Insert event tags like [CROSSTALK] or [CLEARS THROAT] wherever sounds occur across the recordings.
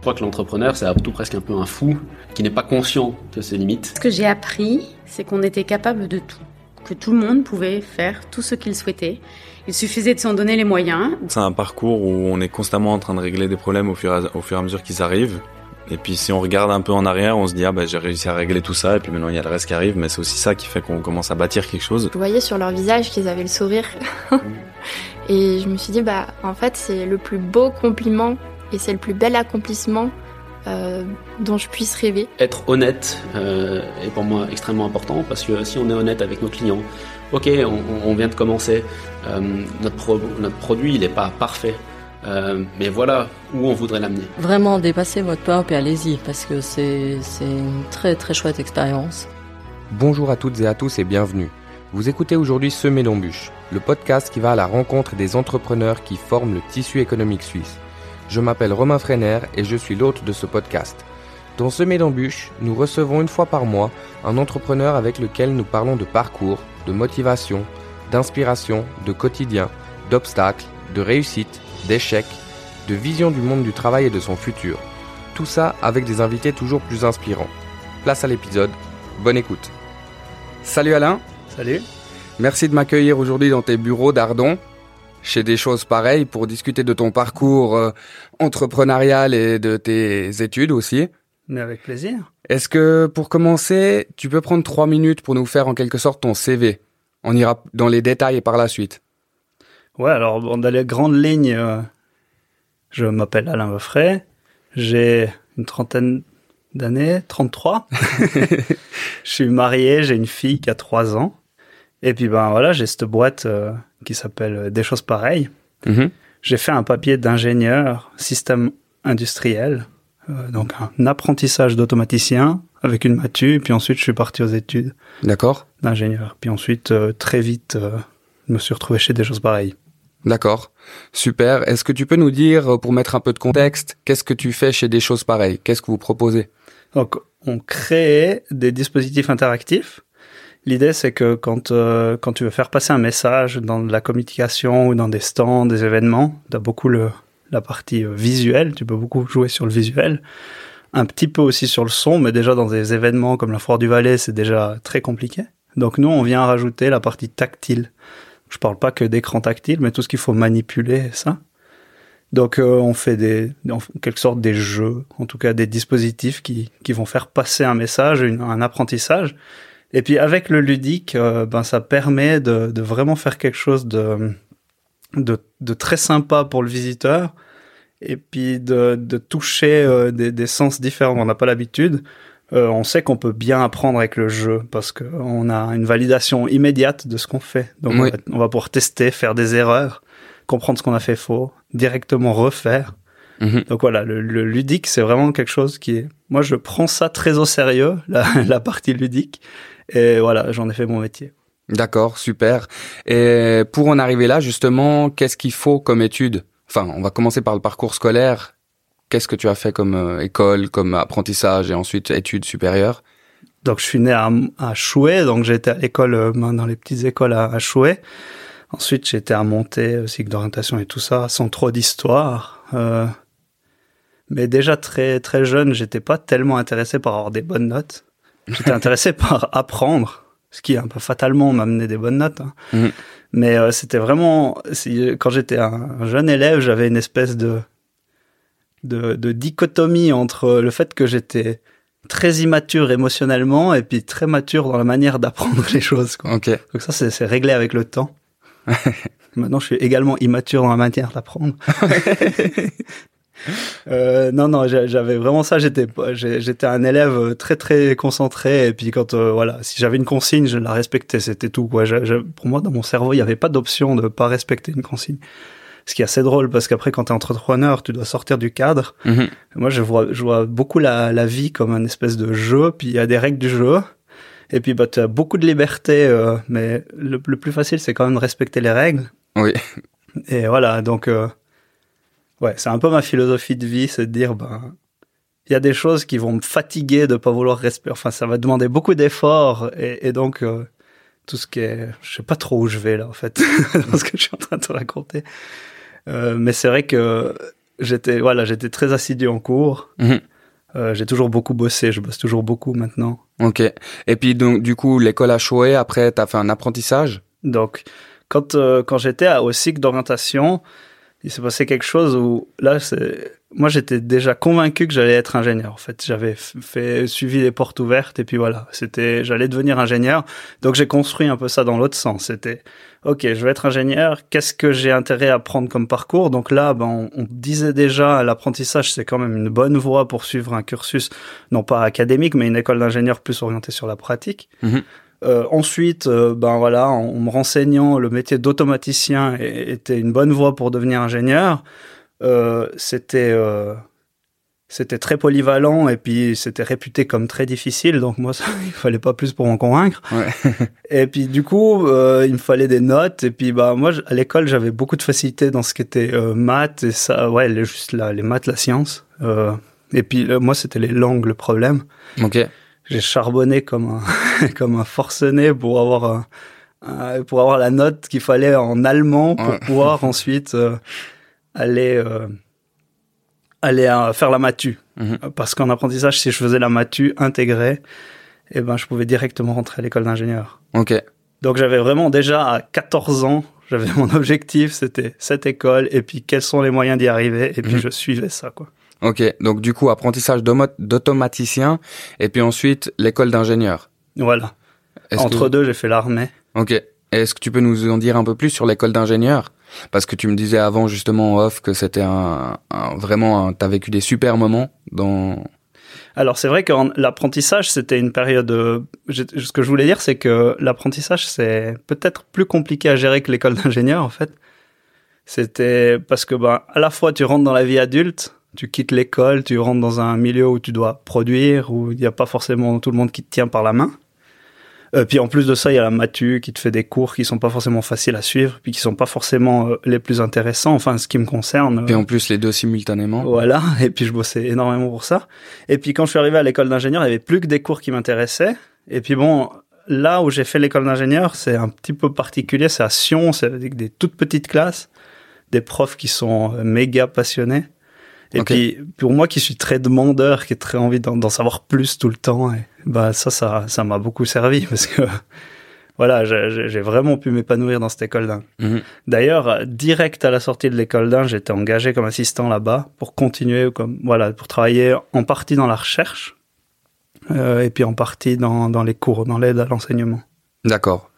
Je crois que l'entrepreneur, c'est avant tout presque un peu un fou qui n'est pas conscient de ses limites. Ce que j'ai appris, c'est qu'on était capable de tout, que tout le monde pouvait faire tout ce qu'il souhaitait. Il suffisait de s'en donner les moyens. C'est un parcours où on est constamment en train de régler des problèmes au fur et à, au fur et à mesure qu'ils arrivent. Et puis si on regarde un peu en arrière, on se dit ah ben j'ai réussi à régler tout ça et puis maintenant il y a le reste qui arrive, mais c'est aussi ça qui fait qu'on commence à bâtir quelque chose. Je voyais sur leur visage qu'ils avaient le sourire. [LAUGHS] et je me suis dit bah en fait c'est le plus beau compliment et c'est le plus bel accomplissement euh, dont je puisse rêver. Être honnête euh, est pour moi extrêmement important parce que si on est honnête avec nos clients, ok, on, on vient de commencer, euh, notre, pro, notre produit il n'est pas parfait, euh, mais voilà où on voudrait l'amener. Vraiment dépasser votre peur et allez-y parce que c'est une très très chouette expérience. Bonjour à toutes et à tous et bienvenue. Vous écoutez aujourd'hui Semer d'embûches, le podcast qui va à la rencontre des entrepreneurs qui forment le tissu économique suisse. Je m'appelle Romain Freiner et je suis l'hôte de ce podcast. Dans Semer d'embûches, nous recevons une fois par mois un entrepreneur avec lequel nous parlons de parcours, de motivation, d'inspiration, de quotidien, d'obstacles, de réussite d'échecs, de vision du monde du travail et de son futur. Tout ça avec des invités toujours plus inspirants. Place à l'épisode, bonne écoute. Salut Alain. Salut. Merci de m'accueillir aujourd'hui dans tes bureaux d'Ardon, chez des choses pareilles, pour discuter de ton parcours euh, entrepreneurial et de tes études aussi. Mais avec plaisir. Est-ce que pour commencer, tu peux prendre trois minutes pour nous faire en quelque sorte ton CV On ira dans les détails par la suite. Ouais, alors dans les grandes lignes, euh, je m'appelle Alain Voffray, j'ai une trentaine d'années, 33. [LAUGHS] [LAUGHS] je suis marié, j'ai une fille qui a 3 ans. Et puis ben voilà, j'ai cette boîte euh, qui s'appelle euh, Des choses pareilles. Mhm. J'ai fait un papier d'ingénieur système industriel, euh, donc un apprentissage d'automaticien avec une matu, puis ensuite je suis parti aux études D'accord. d'ingénieur. Puis ensuite, euh, très vite, je me suis retrouvé chez Des choses pareilles. D'accord. Super. Est-ce que tu peux nous dire, pour mettre un peu de contexte, qu'est-ce que tu fais chez des choses pareilles? Qu'est-ce que vous proposez? Donc, on crée des dispositifs interactifs. L'idée, c'est que quand, euh, quand tu veux faire passer un message dans la communication ou dans des stands, des événements, tu as beaucoup le, la partie euh, visuelle, tu peux beaucoup jouer sur le visuel, un petit peu aussi sur le son, mais déjà dans des événements comme la Foire du Valais, c'est déjà très compliqué. Donc nous, on vient rajouter la partie tactile. Je parle pas que d'écran tactile, mais tout ce qu'il faut manipuler, ça. Donc euh, on fait des, en quelque sorte des jeux, en tout cas des dispositifs qui, qui vont faire passer un message, un apprentissage. Et puis avec le ludique, euh, ben ça permet de, de vraiment faire quelque chose de, de, de très sympa pour le visiteur, et puis de, de toucher euh, des, des sens différents. On n'a pas l'habitude. Euh, on sait qu'on peut bien apprendre avec le jeu parce qu'on a une validation immédiate de ce qu'on fait. Donc on, Oui. va, on va pouvoir tester, faire des erreurs, comprendre ce qu'on a fait faux, directement refaire. Mhm. Donc voilà, le, le ludique, c'est vraiment quelque chose qui est... Moi, je prends ça très au sérieux, [LAUGHS] la, la partie ludique. Et voilà, j'en ai fait mon métier. D'accord, super. Et pour en arriver là, justement, qu'est-ce qu'il faut comme étude? Enfin, on va commencer par le parcours scolaire. Qu'est-ce que tu as fait comme euh, école, comme apprentissage et ensuite études supérieures? Donc je suis né à, à Chouet, donc été à l'école, euh, dans les petites écoles à, à Chouet. Ensuite, été à Monté, euh, cycle d'orientation et tout ça, sans trop d'histoire. Euh, mais déjà très très jeune, j'étais pas tellement intéressé par avoir des bonnes notes. J'étais [LAUGHS] intéressé par apprendre, ce qui un peu fatalement m'a amené des bonnes notes. hein. Mhm. Mais euh, c'était vraiment, si- quand j'étais un jeune élève, j'avais une espèce de, de de dichotomie entre le fait que j'étais très immature émotionnellement et puis très mature dans la manière d'apprendre les choses. Quoi. Donc ça, c'est réglé avec le temps. [LAUGHS] Maintenant, je suis également immature dans la manière d'apprendre. [LAUGHS] Euh, non, non, j'a- j'avais vraiment ça. J'étais, j'étais un élève très très concentré. Et puis quand, euh, voilà, si j'avais une consigne, je la respectais. C'était tout. Quoi. Pour moi, dans mon cerveau, il n'y avait pas d'option de pas respecter une consigne. Ce qui est assez drôle parce qu'après, quand tu es entrepreneur, tu dois sortir du cadre. Mhm. Moi, je vois, je vois beaucoup la, la vie comme un espèce de jeu, puis il y a des règles du jeu. Et puis, bah, tu as beaucoup de liberté, euh, mais le, le plus facile, c'est quand même de respecter les règles. Oui. Et voilà, donc, euh, ouais, c'est un peu ma philosophie de vie, c'est de dire, ben, il y a des choses qui vont me fatiguer de pas vouloir respecter. Enfin, ça va demander beaucoup d'efforts, et, et donc, euh, tout ce qui est, je sais pas trop où je vais là, en fait, [LAUGHS] dans ce que je suis en train de te raconter. Euh, mais c'est vrai que j'étais voilà, j'étais très assidu en cours. Mhm. Euh, j'ai toujours beaucoup bossé, je bosse toujours beaucoup maintenant. Ok. Et puis donc du coup l'école a choué. Après t'as fait un apprentissage? Donc, quand, quand j'étais au cycle d'orientation, il s'est passé quelque chose où, là, moi, j'étais déjà convaincu que j'allais être ingénieur. En fait, j'avais suivi les portes ouvertes et puis voilà, c'était, j'allais devenir ingénieur. Donc, j'ai construit un peu ça dans l'autre sens. C'était, OK, je vais être ingénieur. Qu'est-ce que j'ai intérêt à prendre comme parcours? Donc là, ben, on, disait déjà, l'apprentissage, c'est quand même une bonne voie pour suivre un cursus, non pas académique, mais une école d'ingénieur plus orientée sur la pratique. Mhm. Euh, ensuite, euh, ben voilà, en, en me renseignant, le métier d'automaticien était une bonne voie pour devenir ingénieur. Euh, c'était c'était très polyvalent et puis c'était réputé comme très difficile, donc moi [LAUGHS] ça, il fallait pas plus pour m'en convaincre. Ouais. [LAUGHS] et puis du coup, il me fallait des notes et puis bah moi à l'école j'avais beaucoup de facilité dans ce qui était maths et ça, ouais, les, juste les maths, la science. Et puis moi c'était les langues le problème Ok. J'ai charbonné comme un [LAUGHS] comme un forcené pour avoir un, un- pour avoir la note qu'il fallait en allemand pour Ouais. pouvoir [LAUGHS] ensuite euh, aller euh, aller euh, faire la matu Mhm. parce qu'en apprentissage si je faisais la matu intégrée eh ben je pouvais directement rentrer à l'école d'ingénieur Ok. donc j'avais vraiment déjà à 14 ans j'avais [LAUGHS] mon objectif c'était cette école et puis quels sont les moyens d'y arriver et puis Mhm. je suivais ça quoi Ok. Donc du coup apprentissage d'automaticien et puis ensuite l'école d'ingénieur. voilà entre que- deux j'ai fait l'armée Ok. Est-ce que tu peux nous en dire un peu plus sur l'école d'ingénieur? Parce que tu me disais avant justement en off que c'était un, un- vraiment un, t'as vécu des super moments dans. Alors c'est vrai que l'apprentissage c'était une période. euh, ce que je voulais dire c'est que l'apprentissage c'est peut-être plus compliqué à gérer que l'école d'ingénieur en fait. C'était parce que bah à la fois tu rentres dans la vie adulte, tu quittes l'école, tu rentres dans un milieu où tu dois produire où il n'y a pas forcément tout le monde qui te tient par la main. Euh, puis en plus de ça, il y a la matu qui te fait des cours qui sont pas forcément faciles à suivre, puis qui sont pas forcément euh, les plus intéressants. Enfin, ce qui me concerne. Et en plus les deux simultanément. Voilà, [LAUGHS] et puis je bossais énormément pour ça. Et puis quand je suis arrivé à l'école d'ingénieur, il y avait plus que des cours qui m'intéressaient. Et puis bon, là où j'ai fait l'école d'ingénieur, c'est un petit peu particulier, c'est à Sion, c'est avec des toutes petites classes, des profs qui sont euh, méga passionnés. Et puis pour moi qui suis très demandeur, qui ai très envie d'en savoir plus tout le temps, et bah ça, ça, ça m'a beaucoup servi [LAUGHS] parce que voilà, j'ai- vraiment pu m'épanouir dans cette école d'ingé. Mhm. D'ailleurs, direct à la sortie de l'école d'Inde, j'étais engagé comme assistant là-bas pour continuer, comme voilà, pour travailler en partie dans la recherche euh, et puis en partie dans, dans les cours, dans l'aide à l'enseignement. D'accord.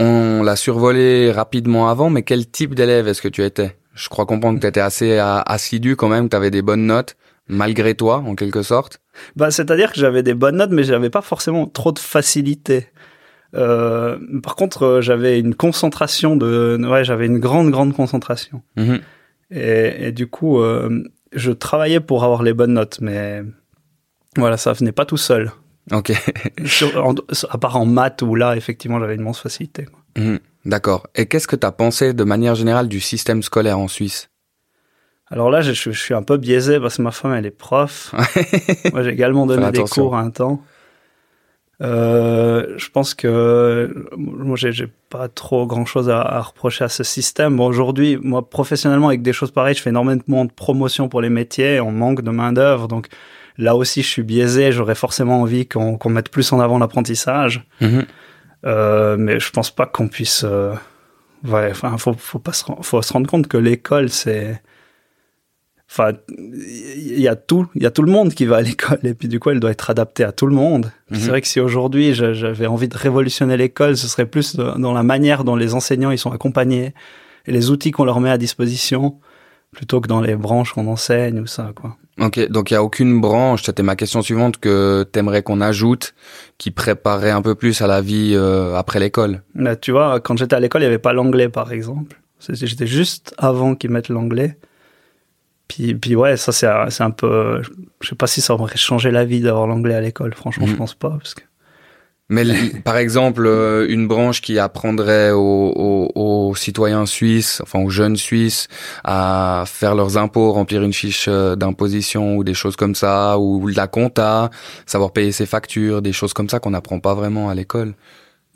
On l'a survolé rapidement avant, mais quel type d'élève est-ce que tu étais? Je crois comprendre que tu étais assez euh, assidu quand même, que tu avais des bonnes notes, malgré toi, en quelque sorte. Bah, c'est-à-dire que j'avais des bonnes notes, mais j'avais pas forcément trop de facilité. Euh, par contre, euh, j'avais une concentration de, ouais, j'avais une grande, grande concentration. Mhm. Et, et du coup, euh, je travaillais pour avoir les bonnes notes, mais voilà, ça venait pas tout seul. Ok. Sur- en- à part en maths où là, effectivement, j'avais une immense facilité. quoi. D'accord. Et qu'est-ce que tu as pensé de manière générale du système scolaire en Suisse? Alors là, je, je suis un peu biaisé parce que ma femme, elle est prof. [LAUGHS] Moi, j'ai également donné des cours à un temps. Euh, je pense que moi, j'ai pas trop grand chose à, à reprocher à ce système. Bon, aujourd'hui, moi, professionnellement, avec des choses pareilles, je fais énormément de promotion pour les métiers. On manque de main d'œuvre, donc là aussi, je suis biaisé. J'aurais forcément envie qu'on qu'on mette plus en avant l'apprentissage. Mhm. Euh, mais je pense pas qu'on puisse. euh, Ouais, enfin, faut, faut pas se, ren- faut se rendre compte que l'école, c'est. Enfin, il y a tout, il y a tout le monde qui va à l'école et puis du coup, elle doit être adaptée à tout le monde. Mhm. C'est vrai que si aujourd'hui j'a- j'avais envie de révolutionner l'école, ce serait plus dans la manière dont les enseignants ils sont accompagnés et les outils qu'on leur met à disposition, plutôt que dans les branches qu'on enseigne ou ça, quoi. Ok, donc il y a aucune branche, c'était ma question suivante, que t'aimerais qu'on ajoute, qui préparerait un peu plus à la vie euh, après l'école. Là, tu vois, quand j'étais à l'école, il n'y avait pas l'anglais, par exemple. J'étais juste avant qu'ils mettent l'anglais. Puis, puis ouais, ça c'est un- peu. Je sais pas si ça aurait changé la vie d'avoir l'anglais à l'école. Franchement, je Mhm. pense pas. Parce que... Mais par exemple, euh, une branche qui apprendrait aux, aux- aux citoyens suisses, enfin aux jeunes suisses, à faire leurs impôts, remplir une fiche euh, d'imposition ou des choses comme ça, ou de la compta, savoir payer ses factures, des choses comme ça qu'on n'apprend pas vraiment à l'école.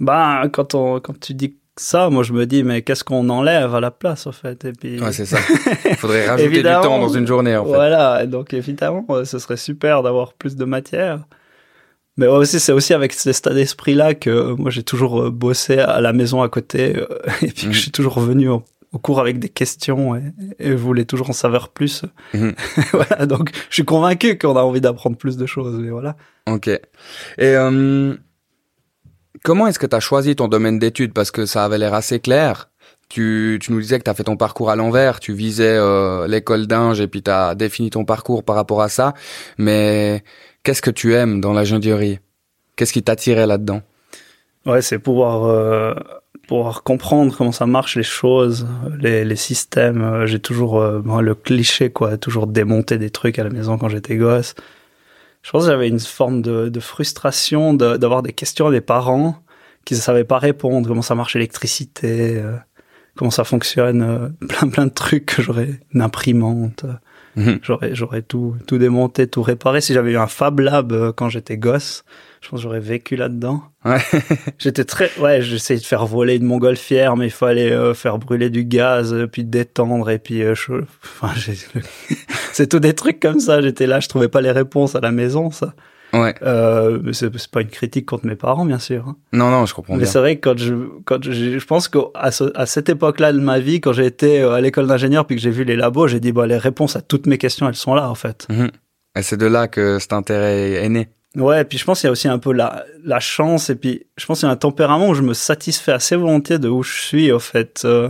Bah, quand, on, quand tu dis ça, moi, je me dis, mais qu'est-ce qu'on enlève à la place, en fait Et puis, Ouais, c'est ça. Il faudrait [LAUGHS] rajouter du temps dans une journée, en fait. Voilà, donc évidemment, euh, ce serait super d'avoir plus de matière. Mais ouais, aussi, c'est aussi avec cet état d'esprit-là que euh, moi, j'ai toujours euh, bossé à la maison à côté, euh, [LAUGHS] et puis que Mhm. je suis toujours revenu au, au cours avec des questions, et, et je voulais toujours en savoir plus. Mhm. [LAUGHS] voilà, donc je suis convaincu qu'on a envie d'apprendre plus de choses, mais voilà. Ok. Et euh, comment est-ce que tu as choisi ton domaine d'études? Parce que ça avait l'air assez clair. Tu, tu nous disais que tu as fait ton parcours à l'envers, tu visais euh, l'école d'Inge et puis tu as défini ton parcours par rapport à ça. Mais qu'est-ce que tu aimes dans l'ingénierie? Qu'est-ce qui t'attirait là-dedans? Ouais, c'est pouvoir euh, pouvoir comprendre comment ça marche les choses, les, les systèmes. Euh, J'ai toujours euh, le cliché quoi, toujours démonter des trucs à la maison quand j'étais gosse. Je pense que j'avais une forme de, de frustration d'avoir des questions à des parents qui ne savaient pas répondre. Comment ça marche l'électricité, euh, comment ça fonctionne, [LAUGHS] plein plein de trucs que j'aurais une imprimante. Mhm. J'aurais, j'aurais tout, tout démonté, tout réparé. Si j'avais eu un Fab Lab euh, quand j'étais gosse, je pense que j'aurais vécu là-dedans. Ouais. [LAUGHS] J'étais très, ouais, j'essayais de faire voler une montgolfière, mais il fallait euh, faire brûler du gaz, euh, puis détendre, et puis, euh, je- enfin, [LAUGHS] [LAUGHS] c'est tout des trucs comme ça. J'étais là, je trouvais pas les réponses à la maison, ça. Ouais. Euh, c'est, pas une critique contre mes parents, bien sûr. hein. Non, non, je comprends Mais c'est vrai que quand je, quand je, je pense qu'à ce- à cette époque-là de ma vie, quand été euh, à l'école d'ingénieur puis que j'ai vu les labos, j'ai dit, bah, les réponses à toutes mes questions, elles sont là, en fait. Mhm. Et c'est de là que cet intérêt est né. Ouais, et puis je pense qu'il y a aussi un peu la, la chance, et puis je pense qu'il y a un tempérament où je me satisfais assez volontiers de où je suis, au fait. Euh,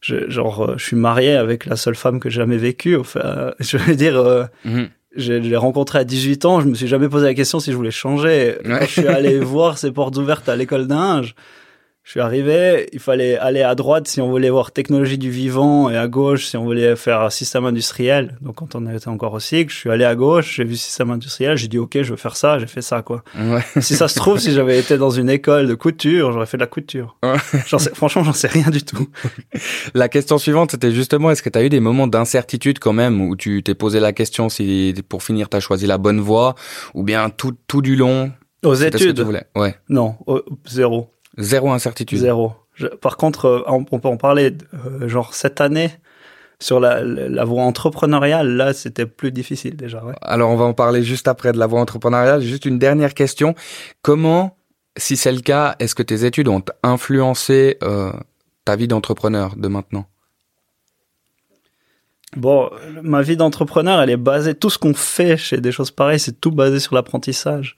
je, genre, je suis marié avec la seule femme que j'ai jamais vécue, au fait. Euh, [LAUGHS] je veux dire, euh, Mhm. Je l'ai rencontrée à 18 ans, je me suis jamais posé la question si je voulais changer. Quand Ouais. je suis allé [LAUGHS] voir ses portes ouvertes à l'école d'Inge, je suis arrivé, il fallait aller à droite si on voulait voir technologie du vivant et à gauche si on voulait faire un système industriel. Donc quand on était encore au cycle, je suis allé à gauche, j'ai vu système industriel, j'ai dit ok, je veux faire ça, j'ai fait ça quoi. Ouais. [LAUGHS] Si ça se trouve, si j'avais été dans une école de couture, j'aurais fait de la couture. Ouais. J'en sais, franchement, j'en sais rien du tout. [LAUGHS] La question suivante, c'était justement, est-ce que tu as eu des moments d'incertitude quand même, où tu t'es posé la question si pour finir tu as choisi la bonne voie, ou bien tout, tout du long, Aux c'était ce que tu études, voulais Ouais. non, au- zéro. Zéro incertitude. Zéro. Je- par contre, euh, on, on peut en parler, euh, genre cette année, sur la, la, la voie entrepreneuriale, là, c'était plus difficile déjà. Ouais. Alors on va en parler juste après de la voie entrepreneuriale. Juste une dernière question. Comment, si c'est le cas, est-ce que tes études ont influencé euh, ta vie d'entrepreneur de maintenant? Bon, ma vie d'entrepreneur, elle est basée, tout ce qu'on fait chez des choses pareilles, c'est tout basé sur l'apprentissage.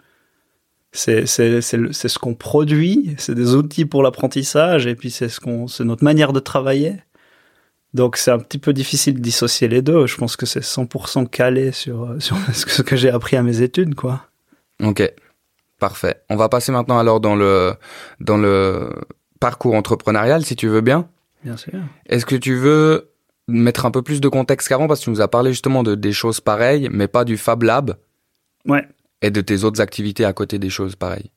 C'est, c'est, c'est, le- c'est ce qu'on produit, c'est des outils pour l'apprentissage, et puis c'est ce qu'on, c'est notre manière de travailler. Donc c'est un petit peu difficile de dissocier les deux. Je pense que c'est 100% calé sur, euh, sur [LAUGHS] ce que- ce que j'ai appris à mes études, quoi. Ok, parfait. On va passer maintenant alors dans le dans le parcours entrepreneurial, si tu veux bien. Bien sûr. Est-ce que tu veux mettre un peu plus de contexte qu'avant? Parce que tu nous as parlé justement de des choses pareilles, mais pas du Fab Lab Ouais. Et de tes autres activités à côté des choses pareilles.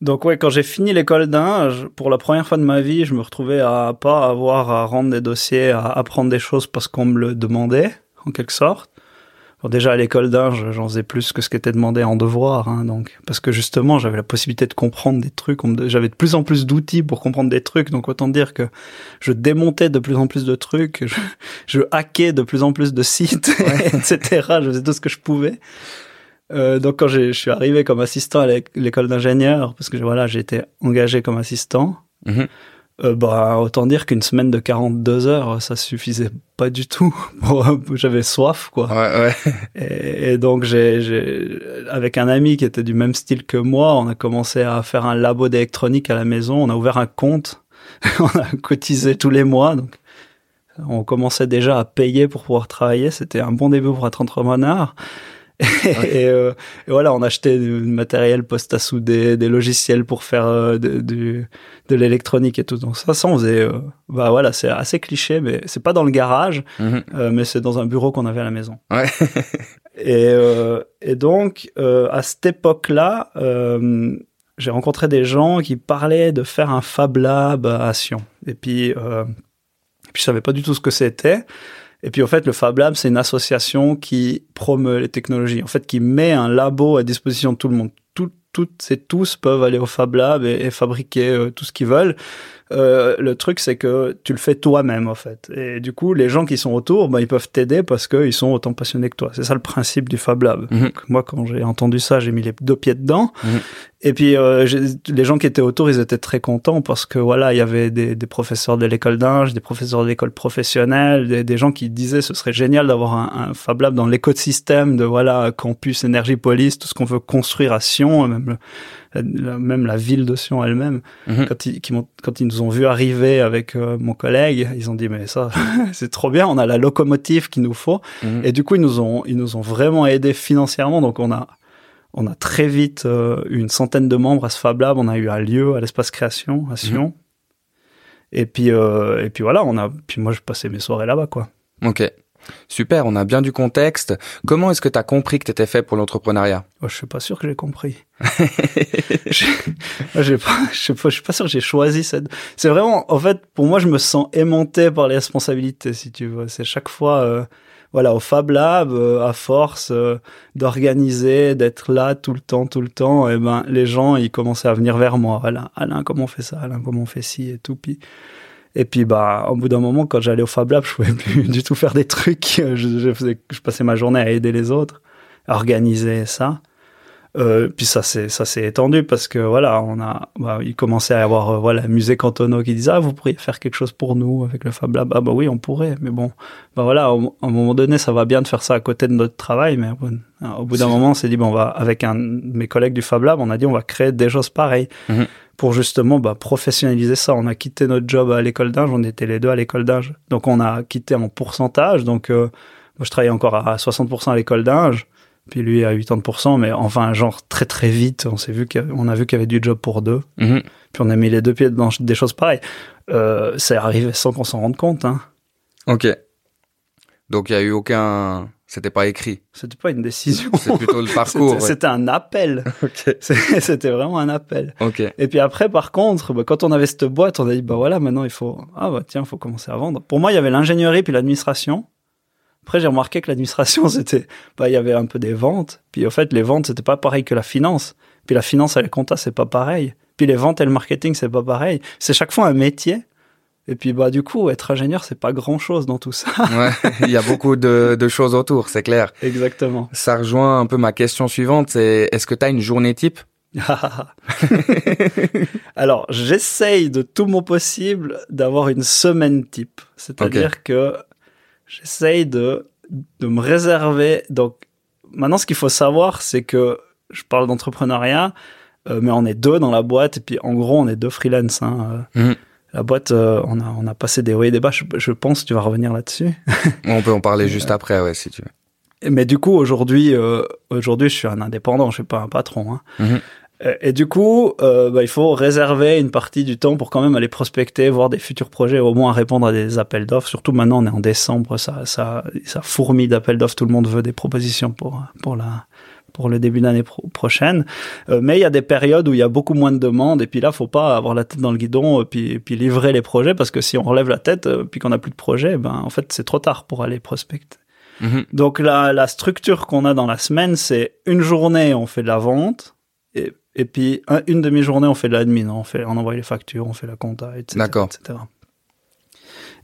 Donc ouais, quand j'ai fini l'école d'Inge, pour la première fois de ma vie, je me retrouvais à pas avoir à rendre des dossiers, à apprendre des choses parce qu'on me le demandait, en quelque sorte. Bon, déjà à l'école d'Inge, j'en faisais plus que ce qui était demandé en devoir, hein, donc parce que justement j'avais la possibilité de comprendre des trucs, j'avais de plus en plus d'outils pour comprendre des trucs, donc autant dire que je démontais de plus en plus de trucs, je, je hackais de plus en plus de sites, [LAUGHS] etc. Je faisais tout ce que je pouvais. Euh, donc quand je suis arrivé comme assistant à l'é- l'école d'ingénieur, parce que voilà, j'ai été engagé comme assistant, euh, bah, autant dire qu'une semaine de 42 heures, ça suffisait pas du tout. [LAUGHS] J'avais soif, quoi. Ouais, ouais. Et, et donc, j'ai, j'ai, avec un ami qui était du même style que moi, on a commencé à faire un labo d'électronique à la maison. On a ouvert un compte. [LAUGHS] on a cotisé tous les mois. Donc, on commençait déjà à payer pour pouvoir travailler. C'était un bon début pour être entrepreneur. [LAUGHS] Et, euh, et voilà, on achetait du matériel poste à souder, des logiciels pour faire euh, de, du- de l'électronique et tout. Donc ça, ça on faisait. euh, bah voilà, c'est assez cliché, mais c'est pas dans le garage, Mhm. mais c'est dans un bureau qu'on avait à la maison. Ouais. [LAUGHS] Et, et donc, à cette époque-là, j'ai rencontré des gens qui parlaient de faire un Fab Lab à Sion. Et puis, et puis je savais pas du tout ce que c'était. Et puis, en fait, le Fab Lab, c'est une association qui promeut les technologies. En fait, qui met un labo à disposition de tout le monde. Tout, toutes et tous peuvent aller au Fab Lab et, et fabriquer euh, tout ce qu'ils veulent. euh, le truc, c'est que tu le fais toi-même, en fait. Et du coup, les gens qui sont autour, bah, ils peuvent t'aider parce qu'ils sont autant passionnés que toi. C'est ça le principe du Fab Lab. Mhm. Donc, moi, quand j'ai entendu ça, j'ai mis les deux pieds dedans. Mhm. Et puis, euh, les gens qui étaient autour, ils étaient très contents parce que voilà, il y avait des, des professeurs de l'école d'Inge, des professeurs de l'école professionnelle, des, des gens qui disaient ce serait génial d'avoir un, un Fab Lab dans l'écosystème de voilà campus énergie police, tout ce qu'on veut construire à Sion, même le- la, même la ville de Sion elle-même. Mhm. Quand ils, qui quand ils nous ont vu arriver avec euh, mon collègue, ils ont dit mais ça [LAUGHS] c'est trop bien, on a la locomotive qu'il nous faut. Mhm. Et du coup ils nous ont ils nous ont vraiment aidés financièrement, donc on a on a très vite euh, eu une centaine de membres à ce Fab Lab. On a eu un lieu à l'espace création à Sion. Et puis euh, et puis voilà, on a puis moi je passais mes soirées là-bas quoi. Ok. Super, on a bien du contexte. Comment est-ce que tu as compris que tu étais fait pour l'entrepreneuriat? Moi, je suis pas sûr que j'ai compris. [LAUGHS] Je- pas, je suis pas sûr que j'ai choisi cette. C'est vraiment, en fait, pour moi, je me sens aimanté par les responsabilités, si tu veux. C'est chaque fois, euh, voilà, au Fab Lab, euh, à force euh, d'organiser, d'être là tout le temps, tout le temps, et ben, les gens, ils commençaient à venir vers moi. Voilà, Alain, comment on fait ça? Alain, comment on fait ci et tout? Puis, et puis, bah, au bout d'un moment, quand j'allais au Fab Lab, je pouvais plus [LAUGHS] du tout faire des trucs. Je faisais, je passais ma journée à aider les autres, à organiser ça. Euh, puis ça s'est ça s'est étendu parce que voilà on a bah, il commençait à y avoir euh, voilà musée cantonaux qui disait ah vous pourriez faire quelque chose pour nous avec le Fab Lab. Ah bah oui on pourrait mais bon bah voilà à un moment donné ça va bien de faire ça à côté de notre travail mais bon, hein, au bout d'un C'est- moment on s'est dit bon on va avec un de mes collègues du Fab Lab on a dit on va créer des choses pareilles Mhm. pour justement bah, professionnaliser ça. On a quitté notre job à l'école d'Inge on était les deux à l'école d'Inge. Donc on a quitté en pourcentage. Donc euh, moi je travaillais encore à 60% à l'école d'Inge puis lui à 80%, mais enfin, genre très très vite, on s'est vu qu'on a vu qu'il y avait du job pour deux, Mhm. puis on a mis les deux pieds dans des choses pareilles. Euh, c'est arrivé sans qu'on s'en rende compte, hein. Ok. Donc il y a eu aucun... C'était pas écrit. C'était pas une décision. C'est plutôt le [LAUGHS] parcours. C'était ouais. un appel. [LAUGHS] Ok. C'est- C'était vraiment un appel. Ok. Et puis après, par contre, bah, quand on avait cette boîte, on a dit, bah voilà, maintenant il faut, ah bah tiens, il faut commencer à vendre. Pour moi, il y avait l'ingénierie puis l'administration. Après, j'ai remarqué que l'administration, [LAUGHS] c'était, bah, il y avait un peu des ventes. Puis au fait, les ventes, c'était pas pareil que la finance. Puis la finance et la compta, c'est pas pareil. Puis les ventes et le marketing, c'est pas pareil. C'est chaque fois un métier. Et puis, bah, du coup, être ingénieur, c'est pas grand chose dans tout ça. Ouais, [LAUGHS] [LAUGHS] il y a beaucoup de, de choses autour, c'est clair. Exactement. Ça rejoint un peu ma question suivante, c'est est-ce que tu as une journée type? Alors, j'essaye de tout mon possible d'avoir une semaine type. C'est-à-dire que j'essaye de, de me réserver. Donc, maintenant, ce qu'il faut savoir, c'est que je parle d'entrepreneuriat, euh, mais on est deux dans la boîte, et puis en gros, on est deux freelance. Hein. Euh, Mhm. La boîte, euh, on, a, on a passé des hauts et des bas, je, je pense que tu vas revenir là-dessus. [LAUGHS] On peut en parler juste après, ouais, si tu veux. Mais du coup, aujourd'hui, aujourd'hui, je suis un indépendant, je suis pas un patron. Hein. Mhm. Euh, Et du coup, euh, bah, il faut réserver une partie du temps pour quand même aller prospecter, voir des futurs projets, au moins répondre à des appels d'offres. Surtout maintenant, on est en décembre, ça, ça, ça fourmille d'appels d'offres. Tout le monde veut des propositions pour pour la pour le début d'année pro- prochaine. Euh, mais il y a des périodes où il y a beaucoup moins de demandes et puis là, faut pas avoir la tête dans le guidon et puis, et puis livrer les projets parce que si on relève la tête euh, puis qu'on n'a plus de projet, ben en fait c'est trop tard pour aller prospecter. Mhm. Donc la, la structure qu'on a dans la semaine, c'est une journée on fait de la vente et, puis un- une demi-journée on fait de l'admin, on fait on envoie les factures, on fait la compta, etc. D'accord. etc.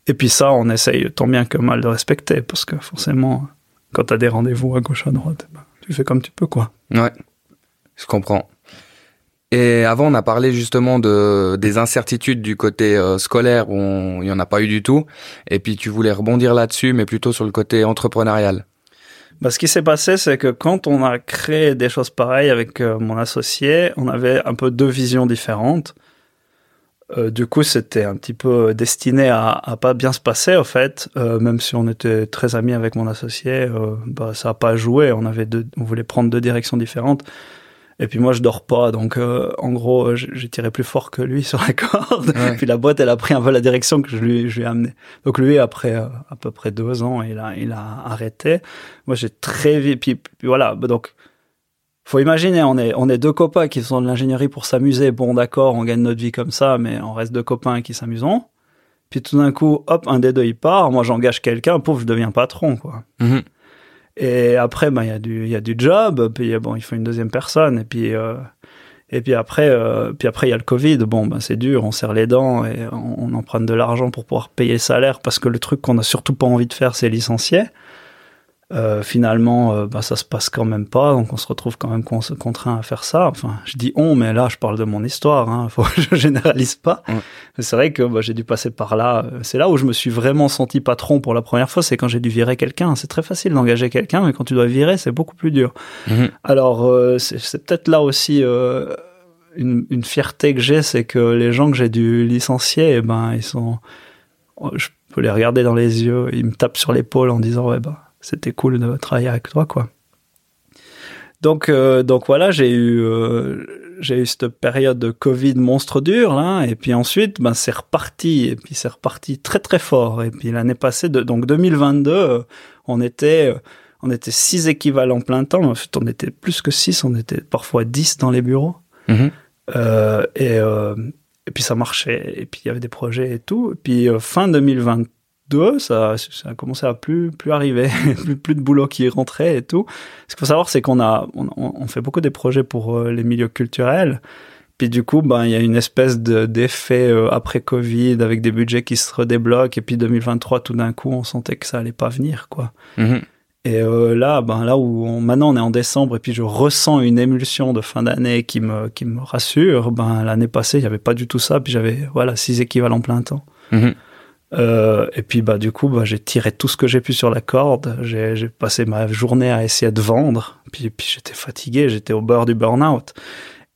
Et puis ça, on essaye tant bien que mal de respecter parce que forcément, quand t'as des rendez-vous à gauche à droite, ben, tu fais comme tu peux quoi. Ouais, je comprends. Et avant, on a parlé justement de des incertitudes du côté euh, scolaire où on- il y en a pas eu du tout. Et puis tu voulais rebondir là-dessus, mais plutôt sur le côté entrepreneurial. Bah, ce qui s'est passé, c'est que quand on a créé des choses pareilles avec euh, mon associé, on avait un peu deux visions différentes. Euh, du coup, c'était un petit peu destiné à, à pas bien se passer, au fait. Euh, même si on était très amis avec mon associé, bah, ça a pas joué. On avait deux, on voulait prendre deux directions différentes. Et puis moi, je dors pas, donc euh, en gros, euh, j'ai tiré plus fort que lui [LAUGHS] sur la corde. Ouais. puis la boîte, elle a pris un peu la direction que je lui, je lui ai amené. Donc lui, après euh, à peu près deux ans, il a, il a arrêté. Moi, j'ai très vite. Puis, puis voilà. bah, Donc, faut imaginer, on est, on est deux copains qui sont de l'ingénierie pour s'amuser. Bon, d'accord, on gagne notre vie comme ça, mais on reste deux copains qui s'amusons. Puis tout d'un coup, hop, un des deux il part. Moi, j'engage quelqu'un. Pouf, je deviens patron, quoi. Mhm. Et après, ben, il y a du, il y a du job. Puis bon, il faut une deuxième personne. Et puis, euh, Et puis après, euh, puis après il y a le Covid. Bon, ben c'est dur, on serre les dents et on, emprunte de l'argent pour pouvoir payer salaire parce que le truc qu'on a surtout pas envie de faire, c'est licencier. Euh, finalement, euh, bah, ça se passe quand même pas, donc on se retrouve quand même con- contraint à faire ça. Enfin, je dis on, mais là, je parle de mon histoire. Hein, faut, je [LAUGHS] généralise pas. C'est vrai que bah, j'ai dû passer par là. C'est là où je me suis vraiment senti patron pour la première fois. C'est quand j'ai dû virer quelqu'un. C'est très facile d'engager quelqu'un, mais quand tu dois virer, c'est beaucoup plus dur. Mhm. Alors, euh, c'est peut-être là aussi euh, une, une fierté que j'ai, c'est que les gens que j'ai dû licencier, eh ben, ils sont. oh, Je peux les regarder dans les yeux, ils me tapent sur l'épaule en disant ouais bah c'était cool de travailler avec toi, quoi. Donc, euh, donc voilà, j'ai eu, euh, j'ai eu cette période de Covid monstre dur, là, et puis ensuite, ben, c'est reparti, et puis c'est reparti très très fort. Et puis l'année passée, donc 2022, euh, on était, on était six équivalents plein temps, en fait, on était plus que six, on était parfois dix dans les bureaux. Mm-hmm. Et, et puis ça marchait, et puis il y avait des projets et tout. Et puis fin 2020, deux, ça, a commencé à plus, plus arriver, [LAUGHS] plus, plus de boulot qui rentrait et tout. Ce qu'il faut savoir, c'est qu'on a, on, fait beaucoup des projets pour euh, les milieux culturels. Puis du coup, ben, il y a une espèce d'effet de, après Covid avec des budgets qui se redébloquent. Et puis 2023, tout d'un coup, on sentait que ça allait pas venir, quoi. Mm-hmm. Et euh, là, ben là où maintenant on est en décembre et puis je ressens une émulsion de fin d'année qui me qui me rassure. Ben l'année passée, il n'y avait pas du tout ça. Puis j'avais voilà six équivalents plein temps. Mm-hmm. Euh, et puis bah du coup, bah, j'ai tiré tout ce que j'ai pu sur la corde. J'ai passé ma journée à essayer de vendre. Puis puis j'étais fatigué, j'étais au bord du burn-out.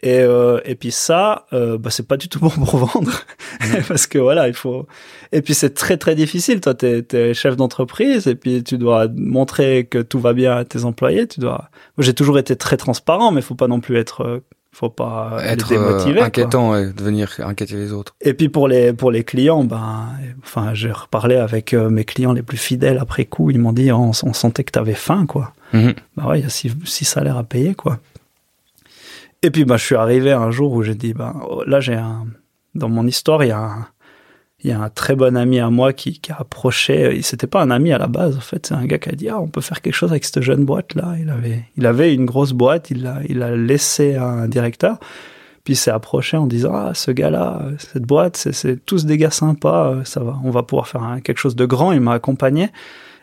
Et, euh, et puis ça, euh, bah, c'est pas du tout [LAUGHS] bon pour vendre. [LAUGHS] Parce que voilà, il faut. Et puis c'est très très difficile. Toi, t'es es chef d'entreprise et puis tu dois montrer que tout va bien à tes employés. Tu dois. J'ai toujours été très transparent, mais faut pas non plus être. Faut pas Être les euh, démotiver. inquiétant, ouais, de venir inquiéter les autres. Et puis pour les pour les clients, ben, enfin, j'ai reparlé avec euh, mes clients les plus fidèles après coup. Ils m'ont dit, on, on sentait que t'avais faim, quoi. Mhm. Bah ouais, il y a six, six salaires à payer, quoi. Et puis, bah, je suis arrivé un jour où j'ai dit, ben, oh, là, j'ai un, dans mon histoire, il y a un, il y a un très bon ami à moi qui, qui a approché, c'était pas un ami à la base, en fait, c'est un gars qui a dit, ah, on peut faire quelque chose avec cette jeune boîte-là. Il avait, il avait une grosse boîte, il l'a, il a laissé à un directeur. Puis il s'est approché en disant, ah, ce gars-là, euh, cette boîte, c'est, tous des gars sympas, euh, ça va, on va pouvoir faire un- quelque chose de grand. Il m'a accompagné.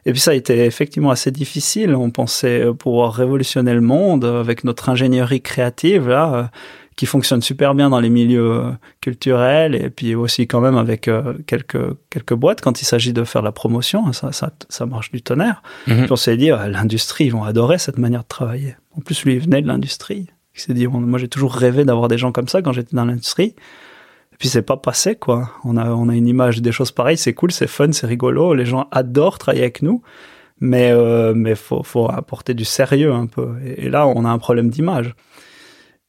Et puis ça a été effectivement assez difficile. On pensait euh, pouvoir révolutionner le monde euh, avec notre ingénierie créative là, euh, qui fonctionne super bien dans les milieux euh, culturels et puis aussi quand même avec euh, quelques quelques boîtes quand il s'agit de faire la promotion. Ça ça, ça marche du tonnerre. Mhm. Puis on s'est dit l'industrie ils vont adorer cette manière de travailler. En plus lui il venait de l'industrie. Il s'est dit moi j'ai toujours rêvé d'avoir des gens comme ça quand j'étais dans l'industrie. Et puis c'est pas passé quoi. On a on a une image des choses pareilles, c'est cool, c'est fun, c'est rigolo, les gens adorent travailler avec nous. Mais euh, mais faut faut apporter du sérieux un peu. Et, et là on a un problème d'image.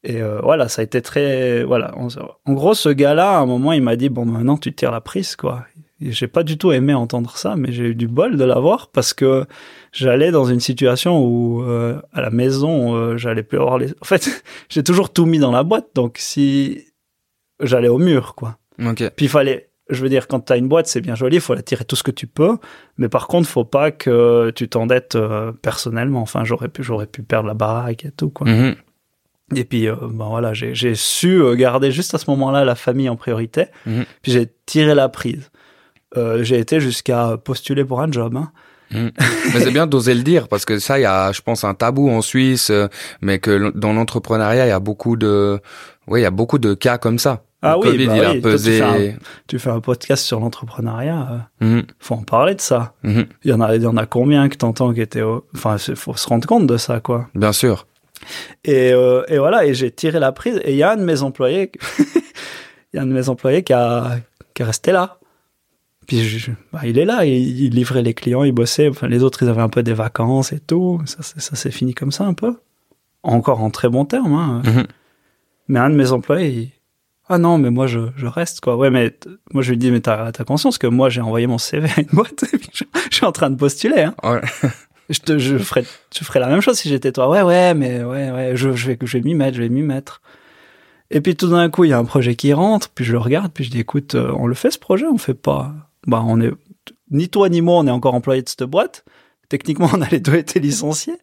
Et euh, voilà, ça a été très voilà. En gros, ce gars-là, à un moment, il m'a dit bon maintenant tu tires la prise quoi. J'ai pas du tout aimé entendre ça, mais j'ai eu du bol de l'avoir parce que j'allais dans une situation où euh, à la maison euh, j'allais plus avoir les. En fait, [LAUGHS] j'ai toujours tout mis dans la boîte, donc si j'allais au mur quoi. Puis il fallait, je veux dire, quand tu as une boîte, c'est bien joli, il faut la tirer tout ce que tu peux, mais par contre, faut pas que tu t'endettes personnellement. Enfin, j'aurais pu, j'aurais pu perdre la baraque et tout, quoi. Mhm. Et puis, euh, ben voilà, j'ai su euh, garder juste à ce moment-là la famille en priorité. Mhm. Puis j'ai tiré la prise. Euh, j'ai été jusqu'à postuler pour un job. Hein. Mais c'est bien d'oser le dire parce que ça, il y a, je pense, un tabou en Suisse, euh, mais que dans l'entrepreneuriat, il y a beaucoup de, oui, il y a beaucoup de cas comme ça. Ah le oui, Covid, bah il a oui, toi, tu pesé. fais un- Tu fais un podcast sur l'entrepreneuriat, Mhm, faut en parler de ça. mhm. Il y en a, il y en a combien que t'entends qui étaient, au- enfin, il faut se rendre compte de ça, quoi. Bien sûr. Et, euh, et voilà, et j'ai tiré la prise. Et il y a un de mes employés, [LAUGHS] il y a un de mes employés qui a, qui est resté là. Puis je- bah, il est là, il, il livrait les clients, il bossait. Enfin, les autres, ils avaient un peu des vacances et tout. Ça, ça s'est fini comme ça un peu. Encore en très bon terme. Hein. Mhm. Mais un de mes employés, il, ah non, mais moi je, je reste quoi. Ouais, mais moi je lui dis, mais t'as as conscience que moi j'ai envoyé mon CV à une boîte, et puis je, je suis en train de postuler. Hein. Ouais. [LAUGHS] Je, te, je, ferais, la même chose si j'étais toi. Ouais, ouais, mais ouais, ouais, je, je vais, je vais m'y mettre, je vais m'y mettre. Et puis tout d'un coup, il y a un projet qui rentre, puis je le regarde, puis je dis, écoute, euh, on le fait ce projet, on fait pas? Bah, on est, ni toi ni moi, on est encore employé de cette boîte. Techniquement, [LAUGHS] on a les deux été licenciés.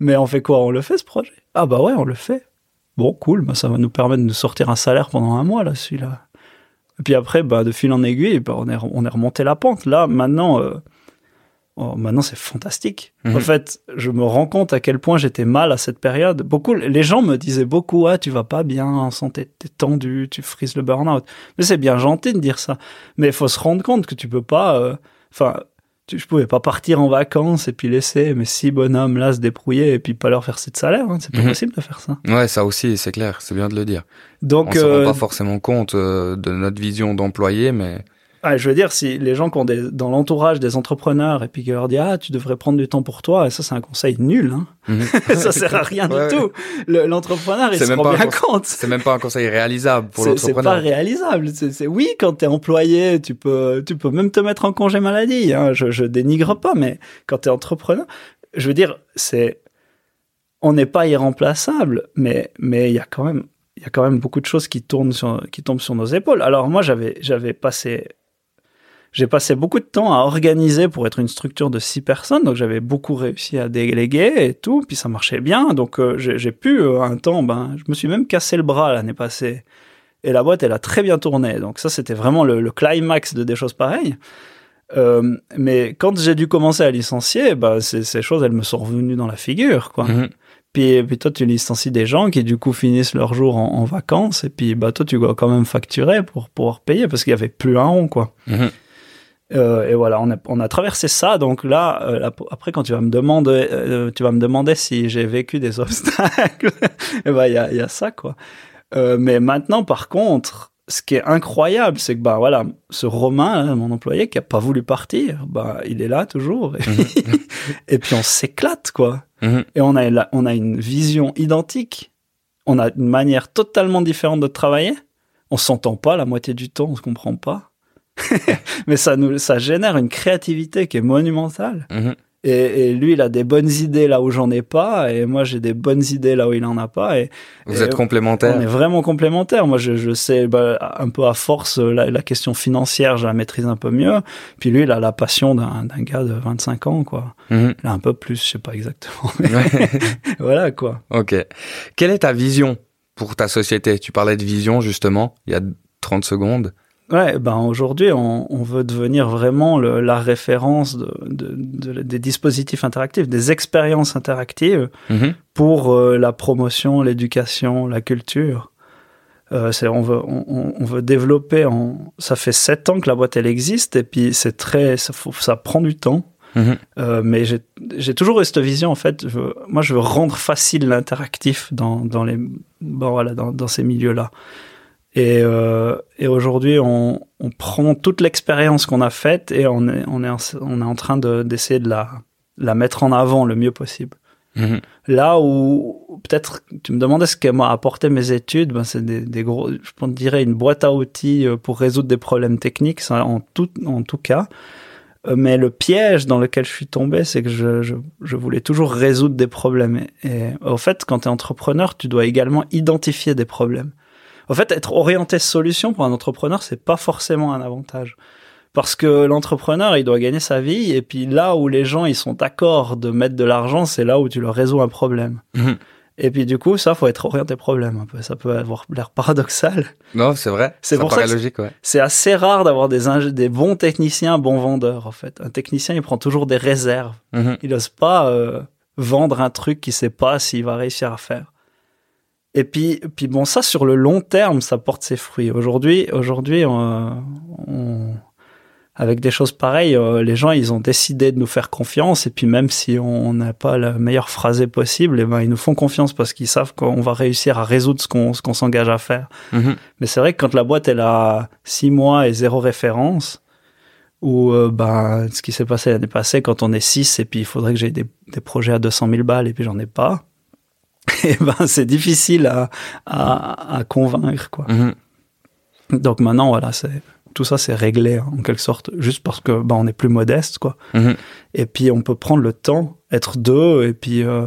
Mais on fait quoi? On le fait ce projet? Ah bah ouais, on le fait. bon, cool, bah, ça va nous permettre de nous sortir un salaire pendant un mois, là, celui-là. Et puis après, bah, de fil en aiguille, bah, on, est, on est remonté la pente. Là, maintenant, euh, oh, maintenant c'est fantastique. Mhm. En fait, je me rends compte à quel point j'étais mal à cette période. Beaucoup, les gens me disaient beaucoup, ah, tu vas pas bien en santé, t'es tendu, tu frises le burn-out. Mais c'est bien gentil de dire ça. Mais il faut se rendre compte que tu peux pas, euh, enfin, tu- je pouvais pas partir en vacances et puis laisser mes six bonhommes là se débrouiller et puis pas leur verser de salaire. hein. C'est pas Mhm. possible de faire ça. Ouais, ça aussi, c'est clair, c'est bien de le dire. Donc, on se euh, rend pas forcément compte euh, de notre vision d'employé, mais Ah, je veux dire, si les gens qui ont des, dans l'entourage des entrepreneurs et puis qui leur disent ah tu devrais prendre du temps pour toi, et ça c'est un conseil nul, hein. Mhm. [LAUGHS] ça sert à rien Ouais. du tout. Le- L'entrepreneur il C'est se rend bien compte. c'est même pas un conseil réalisable pour C'est c'est pas l'entrepreneur. réalisable. C'est c'est- oui quand t'es employé, tu peux tu peux même te mettre en congé maladie. Hein. Je, je dénigre pas, mais quand t'es entrepreneur, je veux dire c'est on n'est pas irremplaçable, mais mais il y a quand même il y a quand même beaucoup de choses qui tournent sur qui tombent sur nos épaules. Alors moi j'avais j'avais passé j'ai passé beaucoup de temps à organiser pour être une structure de six personnes, donc j'avais beaucoup réussi à déléguer et tout, puis ça marchait bien, donc euh, j'ai pu euh, un temps, ben, je me suis même cassé le bras l'année passée, et la boîte elle a très bien tourné, donc ça c'était vraiment le, le climax de des choses pareilles. Euh, mais quand j'ai dû commencer à licencier, bah, ces, ces choses elles me sont revenues dans la figure, quoi. Mhm. Puis, puis toi, tu licencies des gens qui, du coup, finissent leur jour en, en vacances. Et puis, bah, toi, tu dois quand même facturer pour pouvoir payer parce qu'il n'y avait plus un rond, quoi. Mhm. Euh, et voilà, on a, on a traversé ça. Donc là, euh, là, après, quand tu vas me demander, euh, tu vas me demander si j'ai vécu des [LAUGHS] obstacles, et ben, il y a, il y a ça, quoi. Mais maintenant, par contre, ce qui est incroyable, c'est que, bah, voilà, ce Romain, là, mon employé, qui a pas voulu partir, bah, il est là toujours. Et, [LAUGHS] et puis, on s'éclate, quoi. Mhm. Et on a, la- on a une vision identique. On a une manière totalement différente de travailler. On s'entend pas la moitié du temps, on se comprend pas. [LAUGHS] Mais ça nous, ça génère une créativité qui est monumentale. Mhm. Et, et lui, il a des bonnes idées là où j'en ai pas, et moi j'ai des bonnes idées là où il en a pas. Et Vous Et êtes on complémentaires. est vraiment complémentaires. Moi, je, je sais bah, un peu à force la, la question financière, je la maîtrise un peu mieux. Puis lui, il a la passion d'un gars de 25 ans, quoi. Mhm. Il a un peu plus, je sais pas exactement. [LAUGHS] Ouais. [LAUGHS] voilà, quoi. ok. Quelle est ta vision pour ta société? Tu parlais de vision justement il y a 30 secondes. Ouais, ben aujourd'hui, on, on veut devenir vraiment le- la référence de, de- de- des dispositifs interactifs, des expériences interactives Mhm. pour euh, la promotion, l'éducation, la culture. Euh, on, veut, on, on- on veut développer. En, ça fait sept ans que la boîte elle existe et puis c'est très, ça, faut- ça prend du temps. Mhm. Euh, mais j'ai, j'ai toujours eu cette vision en fait. Je veux- moi, je veux rendre facile l'interactif dans, dans les, bon, voilà, dans, dans ces milieux-là. Et, euh, et aujourd'hui, on, on prend toute l'expérience qu'on a faite et on est, on est, en, on est en train de, d'essayer de la, la mettre en avant le mieux possible. Mhm. Là où peut-être tu me demandais ce que m'a apporté mes études, ben c'est des, des gros, je dirais une boîte à outils euh, pour résoudre des problèmes techniques, ça, en tout en tout cas. Euh, Mais le piège dans lequel je suis tombé, c'est que je, je, je voulais toujours résoudre des problèmes. Et, et au fait, quand tu es entrepreneur, tu dois également identifier des problèmes. Au fait, être orienté solution pour un entrepreneur, c'est pas forcément un avantage. Parce que l'entrepreneur, il doit gagner sa vie, et puis là où les gens ils sont d'accord de mettre de l'argent, c'est là où tu leur résous un problème. Mhm. Et puis du coup, ça, faut être orienté problème un peu. Ça peut avoir l'air paradoxal. Non, c'est vrai. C'est pour ça que logique, ouais. C'est assez rare d'avoir des, des bons techniciens, bons vendeurs, en fait. Un technicien, il prend toujours des réserves. Mhm. Il n'ose pas euh, vendre un truc qu'il sait pas s'il va réussir à faire. Et puis, puis bon, ça sur le long terme, ça porte ses fruits. Aujourd'hui, aujourd'hui, euh, on- avec des choses pareilles, euh, les gens, ils ont décidé de nous faire confiance. Et puis même si on n'a pas la meilleure phrasée possible, eh ben, ils nous font confiance parce qu'ils savent qu'on va réussir à résoudre ce qu'on ce qu'on s'engage à faire. Mhm. Mais c'est vrai que quand la boîte elle a six mois et zéro référence, ou euh, ben ce qui s'est passé l'année passée quand on est six et puis il faudrait que j'ai des, des projets à 200 000 balles et puis j'en ai pas, [LAUGHS] et ben c'est difficile à, à, à convaincre quoi. Mhm. Donc maintenant voilà c'est tout ça c'est réglé hein, en quelque sorte juste parce que ben on est plus modeste quoi. Mhm. Et puis on peut prendre le temps, être deux et puis euh,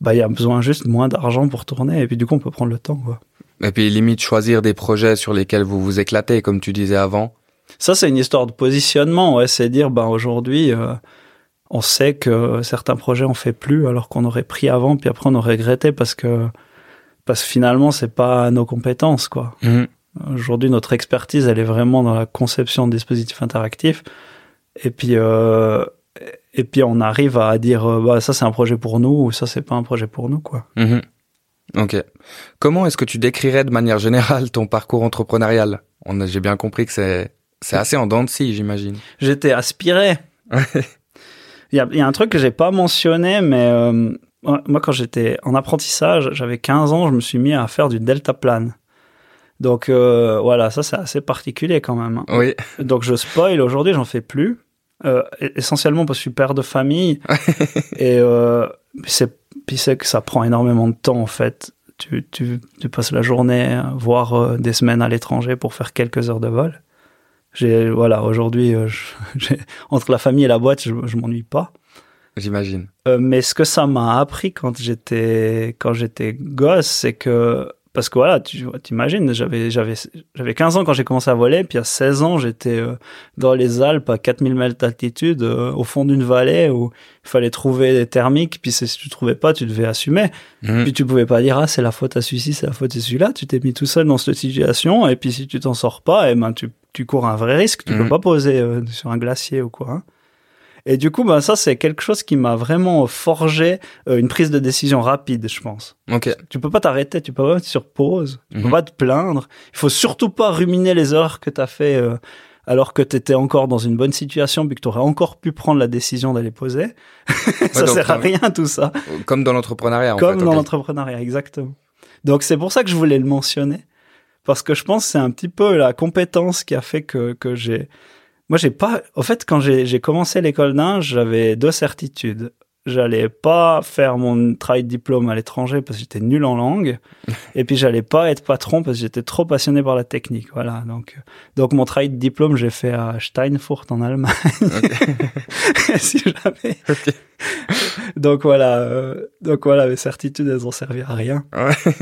bah il y a besoin juste moins d'argent pour tourner et puis du coup on peut prendre le temps quoi. Et puis limite choisir des projets sur lesquels vous vous éclatez, comme tu disais avant. Ça, c'est une histoire de positionnement. Ouais, c'est dire, ben aujourd'hui, euh, on sait que certains projets on fait plus alors qu'on aurait pris avant, puis après on aurait regretté parce que parce que finalement, c'est pas nos compétences, quoi. Mhm. Aujourd'hui, notre expertise, elle est vraiment dans la conception de dispositifs interactifs. Et puis, euh, et puis on arrive à dire, euh, bah, ça c'est un projet pour nous ou ça c'est pas un projet pour nous, quoi. Mhm. Ok. Comment est-ce que tu décrirais de manière générale ton parcours entrepreneurial? J'ai bien compris que c'est c'est assez en dents de scie, j'imagine. J'étais aspiré. Il y a, il y a un truc que j'ai pas mentionné, mais euh, moi, quand j'étais en apprentissage, j'avais 15 ans, je me suis mis à faire du deltaplane. Donc euh, voilà, ça c'est assez particulier quand même. hein. Oui. Donc je spoil, aujourd'hui j'en fais plus. Euh, essentiellement parce que je suis père de famille. [LAUGHS] et c'est, puis c'est que ça prend énormément de temps en fait. Tu, tu, tu passes la journée, voire des semaines à l'étranger pour faire quelques heures de vol. J'ai, voilà, aujourd'hui, euh, je- [LAUGHS] entre la famille et la boîte, je, je m'ennuie pas. J'imagine. Euh, mais ce que ça m'a appris quand j'étais quand j'étais gosse, c'est que parce que voilà, tu t'imagines, j'avais j'avais j'avais 15 ans quand j'ai commencé à voler, puis à 16 ans, j'étais euh, dans les Alpes à 4000 mètres d'altitude euh, au fond d'une vallée où il fallait trouver des thermiques, puis si tu trouvais pas, tu devais assumer. Mhm. Puis tu pouvais pas dire ah c'est la faute à celui-ci, c'est la faute à celui-là. Tu t'es mis tout seul dans cette situation et puis si tu t'en sors pas, et ben tu tu cours un vrai risque. Tu Mhm. peux pas poser euh, sur un glacier ou quoi. hein. Et du coup, ben ça c'est quelque chose qui m'a vraiment forgé euh, une prise de décision rapide, je pense. Ok. Tu peux pas t'arrêter, tu peux pas mettre sur pause, tu peux Mhm. pas te plaindre. Il faut surtout pas ruminer les erreurs que tu as fait euh, alors que tu étais encore dans une bonne situation puis que tu aurais encore pu prendre la décision d'aller poser. [LAUGHS] ça donc, sert à rien tout ça. Comme dans l'entrepreneuriat, en Comme fait. dans l'entrepreneuriat, exactement. Donc c'est pour ça que je voulais le mentionner, parce que je pense que c'est un petit peu la compétence qui a fait que, que j'ai... Moi, j'ai pas... En fait, quand j'ai commencé l'école d'Inde, j'avais deux certitudes. J'allais pas faire mon travail de diplôme à l'étranger parce que j'étais nul en langue, [LAUGHS] et puis j'allais pas être patron parce que j'étais trop passionné par la technique. Voilà. Donc, donc mon travail de diplôme, j'ai fait à Steinfurt en Allemagne. [LAUGHS] si jamais. [LAUGHS] Donc voilà, euh, donc voilà, mes certitudes, elles ont servi à rien. Ouais.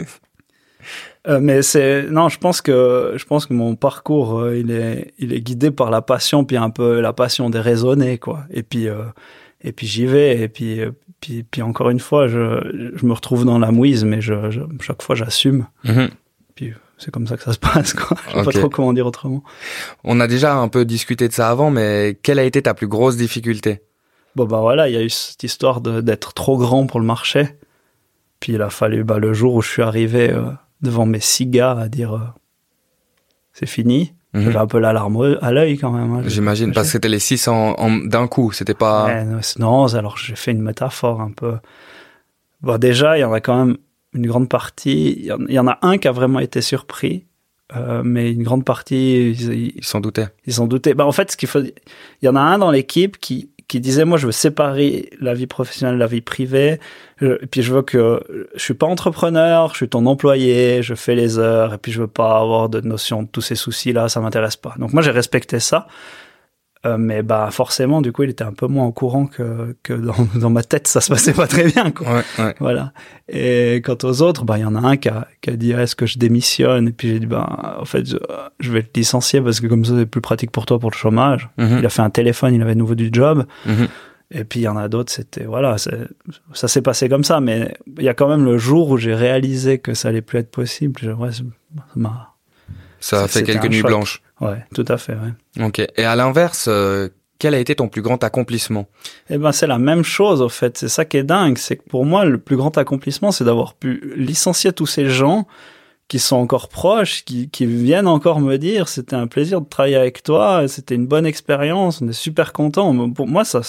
Euh, mais c'est non, je pense que je pense que mon parcours euh, il est il est guidé par la passion puis un peu la passion des raisonnés quoi. Et puis euh, et puis j'y vais et puis puis puis encore une fois je je me retrouve dans la mouise mais je, je- chaque fois j'assume. Mhm. Puis c'est comme ça que ça se passe quoi. Je sais pas trop comment dire autrement. On a déjà un peu discuté de ça avant, mais quelle a été ta plus grosse difficulté? Bon bah voilà, il y a eu cette histoire d'être trop grand pour le marché. Puis il a fallu bah, le jour où je suis arrivé devant mes six gars à dire euh, c'est fini. Mhm. J'avais un peu l'alarme à l'œil quand même. hein. J'imagine, parce que c'était les six en, en- d'un coup, c'était pas... Ouais, non, alors j'ai fait une métaphore un peu. Bon, déjà, il y en a quand même une grande partie. Il y en, il y en a un qui a vraiment été surpris, euh, mais une grande partie, ils- s'en doutaient. ils s'en doutaient. Bah, en fait, ce qu'il faut, il y en a un dans l'équipe qui, qui disait, moi, je veux séparer la vie professionnelle de la vie privée. Et puis, je veux que, je suis pas entrepreneur, je suis ton employé, je fais les heures, et puis je veux pas avoir de notion de tous ces soucis-là, ça m'intéresse pas. Donc, moi, j'ai respecté ça. Euh, mais bah forcément, du coup, il était un peu moins au courant que, que dans, [LAUGHS] dans ma tête, ça se passait pas très bien. Quoi. Ouais, ouais. Voilà. Et quant aux autres, bah, il y en a un qui a, qui a dit est-ce que je démissionne? Et puis j'ai dit bah, en fait, je, je vais te licencier parce que comme ça, c'est plus pratique pour toi pour le chômage. Mhm. Il a fait un téléphone, il avait de nouveau du job. Mhm. Et puis il y en a d'autres, c'était voilà, ça s'est passé comme ça. Mais il y a quand même le jour où j'ai réalisé que ça allait plus être possible. Je- ouais, ça m'a- Ça a fait quelques nuits choc. blanches. ouais, tout à fait. Ouais. Ok. Et à l'inverse, euh, quel a été ton plus grand accomplissement? Eh ben, c'est la même chose, au fait. C'est ça qui est dingue. C'est que pour moi, le plus grand accomplissement, c'est d'avoir pu licencier tous ces gens qui sont encore proches, qui, qui viennent encore me dire c'était un plaisir de travailler avec toi, c'était une bonne expérience, on est super content. Pour moi, ça,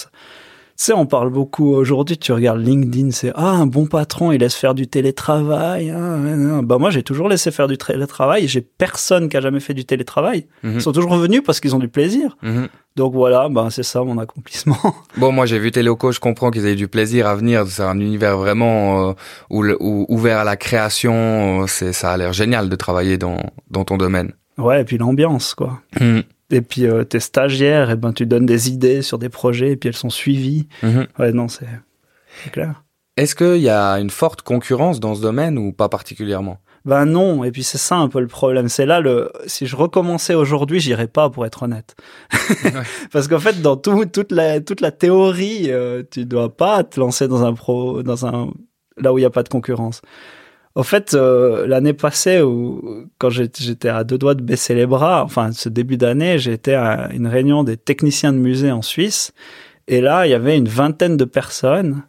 sais, on parle beaucoup aujourd'hui, tu regardes LinkedIn, c'est ah, un bon patron, il laisse faire du télétravail. Ah, ouais, non. Bah, moi, j'ai toujours laissé faire du télétravail. J'ai personne qui a jamais fait du télétravail. Mhm. Ils sont toujours revenus parce qu'ils ont du plaisir. Mhm. Donc voilà, bah, c'est ça mon accomplissement. [LAUGHS] Bon, moi j'ai vu Téléco, je comprends qu'ils aient du plaisir à venir. C'est un univers vraiment euh, où le- où- ouvert à la création. euh, C'est ça a l'air génial de travailler dans dans ton domaine. Ouais, et puis l'ambiance, quoi. Et puis euh, tes stagiaires, et ben tu donnes des idées sur des projets et puis elles sont suivies. Mhm. Ouais, non, c'est clair. Est-ce qu'il y a une forte concurrence dans ce domaine ou pas particulièrement? Ben non, et puis c'est ça un peu le problème. C'est là le. Si je recommençais aujourd'hui, j'irais pas, pour être honnête. [LAUGHS] Parce qu'en fait, dans tout, toute la toute la théorie, euh, tu dois pas te lancer dans un pro, dans un là où il y a pas de concurrence. Au fait, euh, l'année passée, où, quand j'étais à deux doigts de baisser les bras, enfin ce début d'année, j'étais à une réunion des techniciens de musée en Suisse. Et là, il y avait une vingtaine de personnes.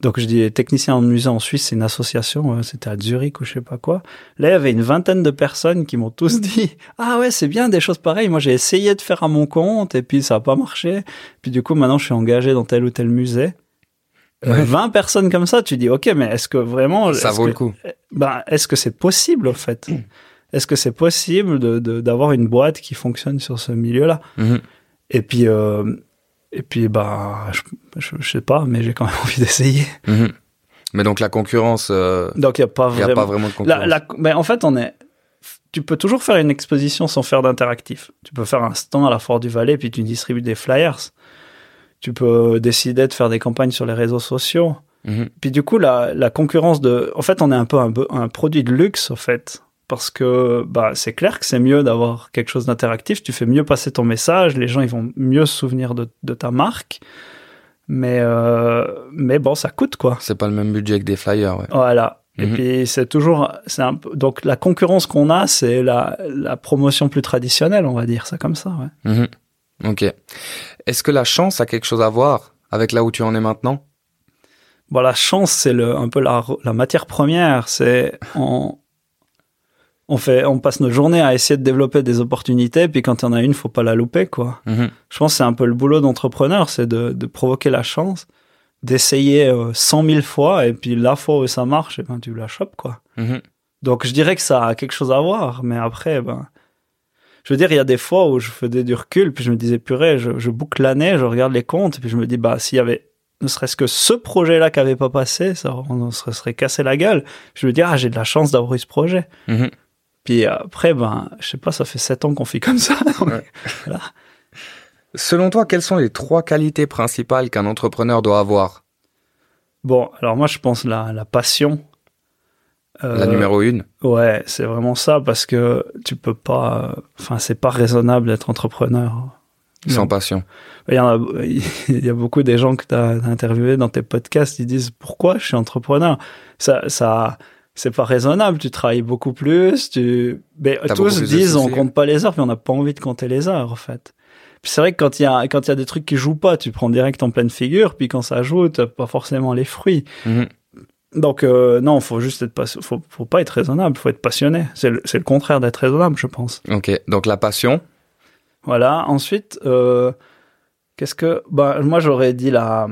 Donc je dis techniciens de musée en Suisse, c'est une association, c'était à Zurich ou je sais pas quoi. Là, il y avait une vingtaine de personnes qui m'ont tous dit "Ah ouais, c'est bien des choses pareilles. Moi, j'ai essayé de faire à mon compte et puis ça a pas marché. Puis du coup, maintenant je suis engagé dans tel ou tel musée." Ouais. 20 personnes comme ça, tu dis OK, mais est-ce que vraiment Ça vaut que- le coup. ben, est-ce que c'est possible, en fait? [CLEARS THROAT] Est-ce que c'est possible de- d'avoir une boîte qui fonctionne sur ce milieu-là? Mhm. Et puis, euh, et puis, bah, je, je, je sais pas, mais j'ai quand même [LAUGHS] envie d'essayer. Mhm. Mais donc la concurrence, euh, Donc, il n'y a pas n'y a vraiment. pas vraiment de concurrence. La, la- ben, en fait, on est. Tu peux toujours faire une exposition sans faire d'interactif. Tu peux faire un stand à la Fort du Valais, puis tu distribues des flyers. Tu peux décider de faire des campagnes sur les réseaux sociaux. Mhm. Puis du coup, la, la concurrence de... En fait, on est un peu un, produit de luxe, en fait. Parce que bah, c'est clair que c'est mieux d'avoir quelque chose d'interactif. Tu fais mieux passer ton message. Les gens, ils vont mieux se souvenir de, de ta marque. Mais, euh, mais bon, ça coûte, quoi. C'est pas le même budget que des flyers. Ouais. Voilà. Et Mhm. puis c'est toujours, c'est un peu, donc la concurrence qu'on a, c'est la, la promotion plus traditionnelle, on va dire ça comme ça. Ouais. Mhm. Ok. Est-ce que la chance a quelque chose à voir avec là où tu en es maintenant? Bon, la chance, c'est le, un peu la, la matière première. C'est on, on fait, on passe nos journées à essayer de développer des opportunités, puis quand il y en a une, faut pas la louper, quoi. Mhm. Je pense que c'est un peu le boulot d'entrepreneur, c'est de, de provoquer la chance, d'essayer euh, 100 000 fois, et puis la fois où ça marche, et ben tu la chopes, quoi. Mhm. Donc je dirais que ça a quelque chose à voir, mais après, ben, je veux dire, il y a des fois où je faisais du recul, puis je me disais, purée, je, je boucle l'année, je regarde les comptes, puis je me dis, bah, s'il y avait ne serait-ce que ce projet-là qui avait pas passé, ça, on se serait cassé la gueule. Je me dis, ah, j'ai de la chance d'avoir eu ce projet. Mhm. Puis après, ben, je sais pas, ça fait sept ans qu'on fait comme ça. [LAUGHS] Ouais. Selon toi, quelles sont les trois qualités principales qu'un entrepreneur doit avoir? Bon, alors moi, je pense la, la passion. La Euh, numéro une Ouais, c'est vraiment ça, parce que tu peux pas, enfin, c'est pas raisonnable d'être entrepreneur. sans non. passion. Il y, en a, [LAUGHS] il y a beaucoup des gens que tu as interviewés dans tes podcasts, ils disent pourquoi je suis entrepreneur? Ça, ça, c'est pas raisonnable. Tu travailles beaucoup plus. Tu, mais tous disent on compte pas les heures, puis on n'a pas envie de compter les heures en fait. Puis c'est vrai que quand il y a quand il y a des trucs qui jouent pas, tu prends direct en pleine figure. Puis quand ça joue, t'as pas forcément les fruits. Mhm. Donc euh, non, faut juste être faut, faut pas être raisonnable, faut être passionné. C'est le, c'est le contraire d'être raisonnable, je pense. Ok, donc la passion. Voilà. Ensuite, euh, qu'est-ce que, bah, moi j'aurais dit la,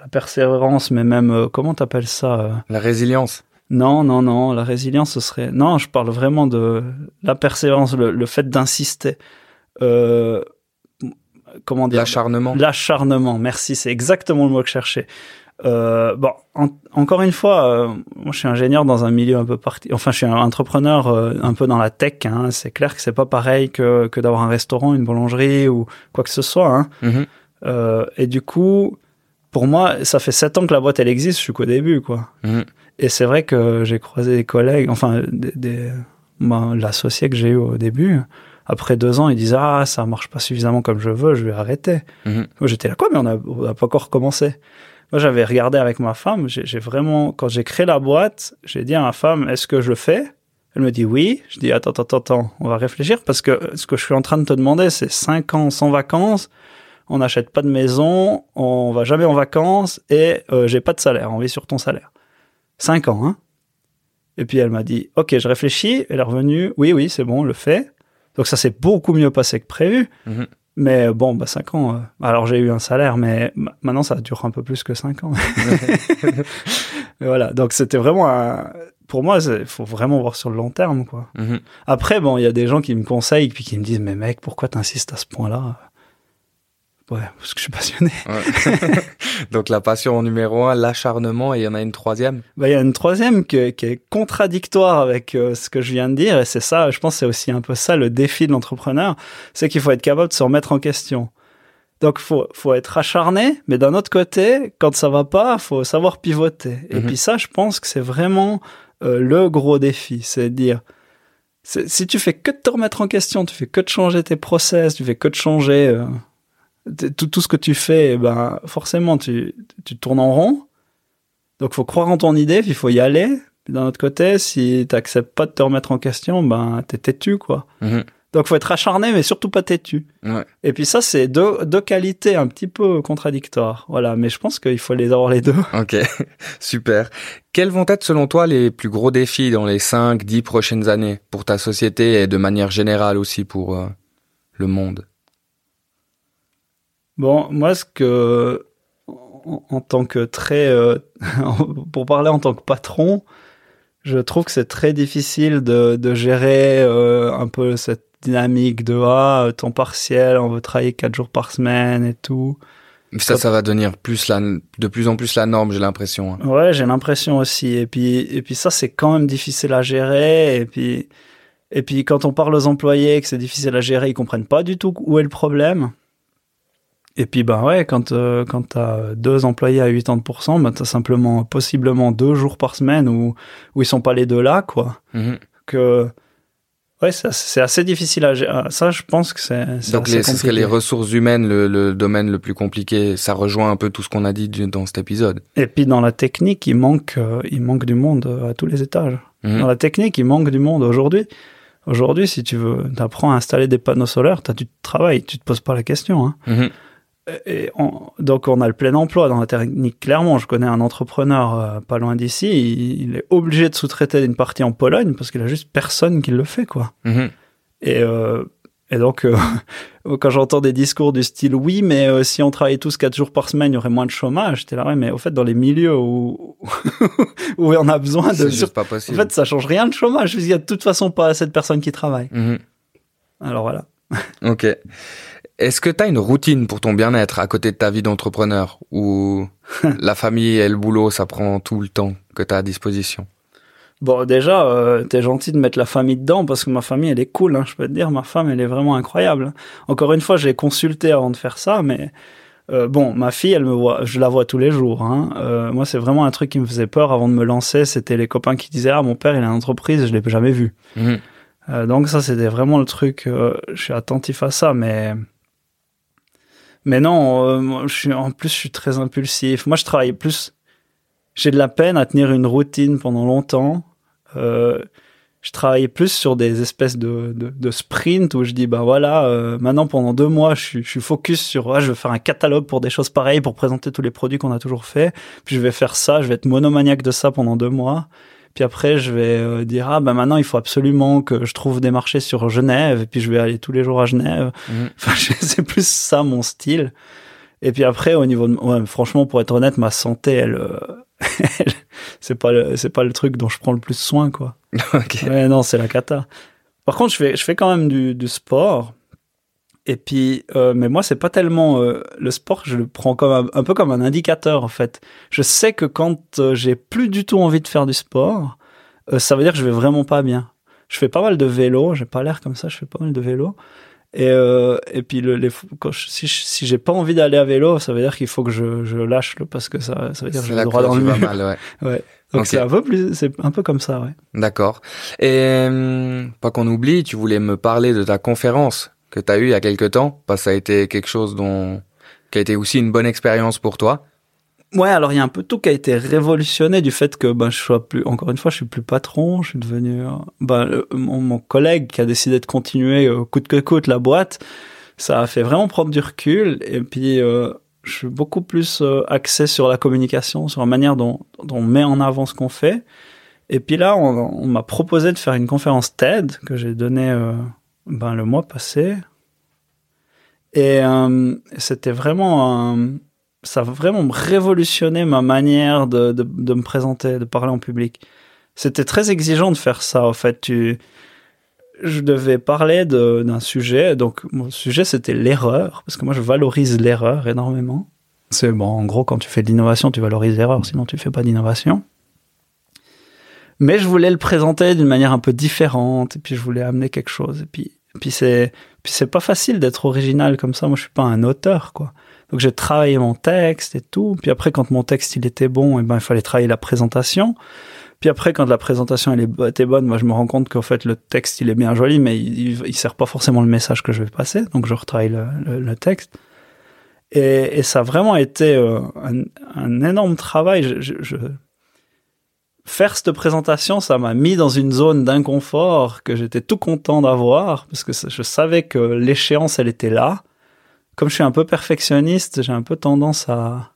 la persévérance, mais même euh, comment t'appelles ça euh? La résilience. Non, non, non. La résilience, ce serait. Non, je parle vraiment de la persévérance, le, le fait d'insister. Comment dire? L'acharnement. L'acharnement. Merci, c'est exactement le mot que je cherchais. Euh, bon, en- encore une fois, euh, moi je suis ingénieur dans un milieu un peu parti. Enfin, je suis un entrepreneur euh, un peu dans la tech. Hein. C'est clair que c'est pas pareil que, que d'avoir un restaurant, une boulangerie ou quoi que ce soit. Hein. Euh, et du coup, pour moi, ça fait sept ans que la boîte elle existe. Je suis qu'au début, quoi. Mhm. Et c'est vrai que j'ai croisé des collègues, enfin, des, des- ben, l'associé que j'ai eu au début. Après deux ans, ils disent ah ça marche pas suffisamment comme je veux, je vais arrêter. Mhm. Moi, J'étais là quoi, mais on a, on a pas encore commencé. Moi, j'avais regardé avec ma femme. J'ai vraiment, quand j'ai créé la boîte, j'ai dit à ma femme, est-ce que je le fais? Elle me dit oui. Je dis attends, attends, attends, on va réfléchir parce que ce que je suis en train de te demander, c'est cinq ans sans vacances. On n'achète pas de maison, on va jamais en vacances et euh, j'ai pas de salaire. On vit sur ton salaire. Cinq ans, hein Et puis elle m'a dit, ok, je réfléchis. Elle est revenue, oui, oui, c'est bon, on le fait. Donc ça s'est beaucoup mieux passé que prévu. Mhm. Mais bon, bah 5 ans. euh, alors j'ai eu un salaire, mais ma- maintenant ça dure un peu plus que 5 ans. [LAUGHS] Voilà, donc c'était vraiment un... Pour moi, il faut vraiment voir sur le long terme, quoi. Mhm. Après, bon, il y a des gens qui me conseillent, puis qui me disent, mais mec, pourquoi t'insistes à ce point-là? Ouais, parce que je suis passionné. Ouais. [LAUGHS] donc la passion en numéro un, l'acharnement, et il y en a une troisième. Bah, il y a une troisième que- qui est contradictoire avec euh, ce que je viens de dire, et c'est ça, je pense c'est aussi un peu ça le défi de l'entrepreneur, c'est qu'il faut être capable de se remettre en question. Donc, faut, faut être acharné, mais d'un autre côté, quand ça va pas, faut savoir pivoter. Et Mhm. puis ça, je pense que c'est vraiment euh, le gros défi, c'est de dire, si tu fais que de te remettre en question, tu fais que de changer tes process, tu fais que de changer euh, tout, tout ce que tu fais, eh ben forcément tu, tu tournes en rond. Donc faut croire en ton idée, puis il faut y aller. D'un autre côté, si t'acceptes pas de te remettre en question, ben t'es têtu quoi. Mhm. Donc faut être acharné, mais surtout pas têtu. Ouais. Et puis ça, c'est deux, deux qualités un petit peu contradictoires. Voilà, mais je pense qu'il faut les avoir les deux. Ok, [LAUGHS] super. Quels vont être selon toi les plus gros défis dans les 5, 10 prochaines années pour ta société et de manière générale aussi pour euh, le monde? Bon, moi, ce que, en, en tant que très, euh, [LAUGHS] pour parler en tant que patron, je trouve que c'est très difficile de, de gérer euh, un peu cette dynamique de ah, temps partiel, on veut travailler quatre jours par semaine et tout. Ça, ça va devenir plus la, de plus en plus la norme, j'ai l'impression. hein. Ouais, j'ai l'impression aussi. Et puis, et puis ça, c'est quand même difficile à gérer. Et puis, et puis quand on parle aux employés que c'est difficile à gérer, ils comprennent pas du tout où est le problème. Et puis, ben ouais, quand, euh, quand t'as deux employés à 80%, ben t'as simplement, possiblement deux jours par semaine où, où ils sont pas les deux là, quoi. Mhm. Que, ouais, c'est assez difficile à gérer. Ça, je pense que c'est, c'est Donc les, ce compliqué. les ressources humaines, le, le domaine le plus compliqué. Ça rejoint un peu tout ce qu'on a dit dans cet épisode. Et puis dans la technique, il manque, euh, il manque du monde euh, à tous les étages. Mhm. Dans la technique, il manque du monde aujourd'hui. Aujourd'hui, si tu veux, t'apprends à installer des panneaux solaires, t'as du travail, tu te poses pas la question. Hein. Mhm. Et on- donc on a le plein emploi dans la technique. Clairement, je connais un entrepreneur euh, pas loin d'ici, il, il est obligé de sous-traiter une partie en Pologne parce qu'il a juste personne qui le fait, quoi. Mhm. Et, euh, et donc, euh, [LAUGHS] quand j'entends des discours du style oui, mais si on travaillait tous quatre jours par semaine, il y aurait moins de chômage. J'étais là, ouais, mais au fait, dans les milieux où, [LAUGHS] où on a besoin de. Juste pas En possible. fait, ça change rien le chômage, puisqu'il y a de toute façon pas assez de personnes qui travaillent. Mhm. Alors voilà. Ok. Est-ce que tu as une routine pour ton bien-être à côté de ta vie d'entrepreneur ou [LAUGHS] la famille et le boulot, ça prend tout le temps que tu as à disposition? Bon, déjà, euh, t'es gentil de mettre la famille dedans parce que ma famille, elle est cool. Hein, je peux te dire, ma femme, elle est vraiment incroyable. Encore une fois, j'ai consulté avant de faire ça, mais euh, bon, ma fille, elle me voit, je la vois tous les jours. Hein. Euh, moi, c'est vraiment un truc qui me faisait peur avant de me lancer. C'était les copains qui disaient, ah, mon père, il a une entreprise, je l'ai jamais vu. Mhm. Euh, donc ça, c'était vraiment le truc. euh, je suis attentif à ça, mais mais non. euh, je suis en plus, je suis très impulsif. Moi, je travaille plus. J'ai de la peine à tenir une routine pendant longtemps. Euh, je travaille plus sur des espèces de, de, de sprint où je dis bah voilà euh, maintenant pendant deux mois je suis, je suis focus sur ah, je vais faire un catalogue pour des choses pareilles pour présenter tous les produits qu'on a toujours fait puis je vais faire ça je vais être monomaniaque de ça pendant deux mois puis après, je vais euh, dire ah ben maintenant il faut absolument que je trouve des marchés sur Genève et puis je vais aller tous les jours à Genève. Mhm. [LAUGHS] Enfin, c'est plus ça mon style. Et puis après, au niveau de, ouais, franchement, pour être honnête, ma santé, elle, euh, [LAUGHS] elle- c'est pas le, c'est pas le truc dont je prends le plus soin, quoi. [LAUGHS] Ok. Ouais, non, c'est la cata. Par contre, je fais, je fais quand même du, du sport. Et puis, euh, mais moi, c'est pas tellement euh, le sport. Je le prends comme un, un peu comme un indicateur, en fait. Je sais que quand euh, j'ai plus du tout envie de faire du sport, euh, ça veut dire que je vais vraiment pas bien. Je fais pas mal de vélo. J'ai pas l'air comme ça. Je fais pas mal de vélo. Et, euh, et puis le, les, quand je- si, je- si j'ai pas envie d'aller à vélo, ça veut dire qu'il faut que je, je lâche le parce que ça, ça veut dire que vais que droit dans le mur. mal, ouais. [LAUGHS] Ouais. Donc Ok. c'est un peu plus, c'est un peu comme ça, ouais. D'accord. Et hum, pas qu'on oublie, tu voulais me parler de ta conférence que tu as eue il y a quelques temps, parce que ça a été quelque chose dont qui a été aussi une bonne expérience pour toi. Ouais, alors il y a un peu tout qui a été révolutionné du fait que ben je sois plus encore une fois, je suis plus patron, je suis devenu ben mon, mon collègue qui a décidé de continuer euh, coûte que coûte la boîte, ça a fait vraiment prendre du recul et puis euh, je suis beaucoup plus euh, axé sur la communication, sur la manière dont, dont on met en avant ce qu'on fait. Et puis là, on, on m'a proposé de faire une conférence TED que j'ai donnée euh, ben, le mois passé. Et euh, c'était vraiment ça a vraiment révolutionné ma manière de, de, me présenter, de parler en public. C'était très exigeant de faire ça. En fait, tu, je devais parler d'un sujet. Donc, mon sujet, c'était l'erreur. Parce que moi, je valorise l'erreur énormément. C'est bon, en gros, quand tu fais de l'innovation, tu valorises l'erreur. Sinon, tu fais pas d'innovation. Mais je voulais le présenter d'une manière un peu différente. Et puis, je voulais amener quelque chose. Et puis, puis c'est, puis c'est pas facile d'être original comme ça. Moi, je suis pas un auteur, quoi. Donc j'ai travaillé mon texte et tout. Puis après, quand mon texte il était bon, et ben il fallait travailler la présentation. Puis après, quand la présentation elle était bonne, moi je me rends compte qu'en fait le texte il est bien joli, mais il, il, sert pas forcément le message que je vais passer. Donc je retravaille le, texte. Et, et ça a vraiment été euh, un, un énorme travail. Je, je, je- faire cette présentation, ça m'a mis dans une zone d'inconfort que j'étais tout content d'avoir parce que je savais que l'échéance, elle était là. Comme je suis un peu perfectionniste, j'ai un peu tendance à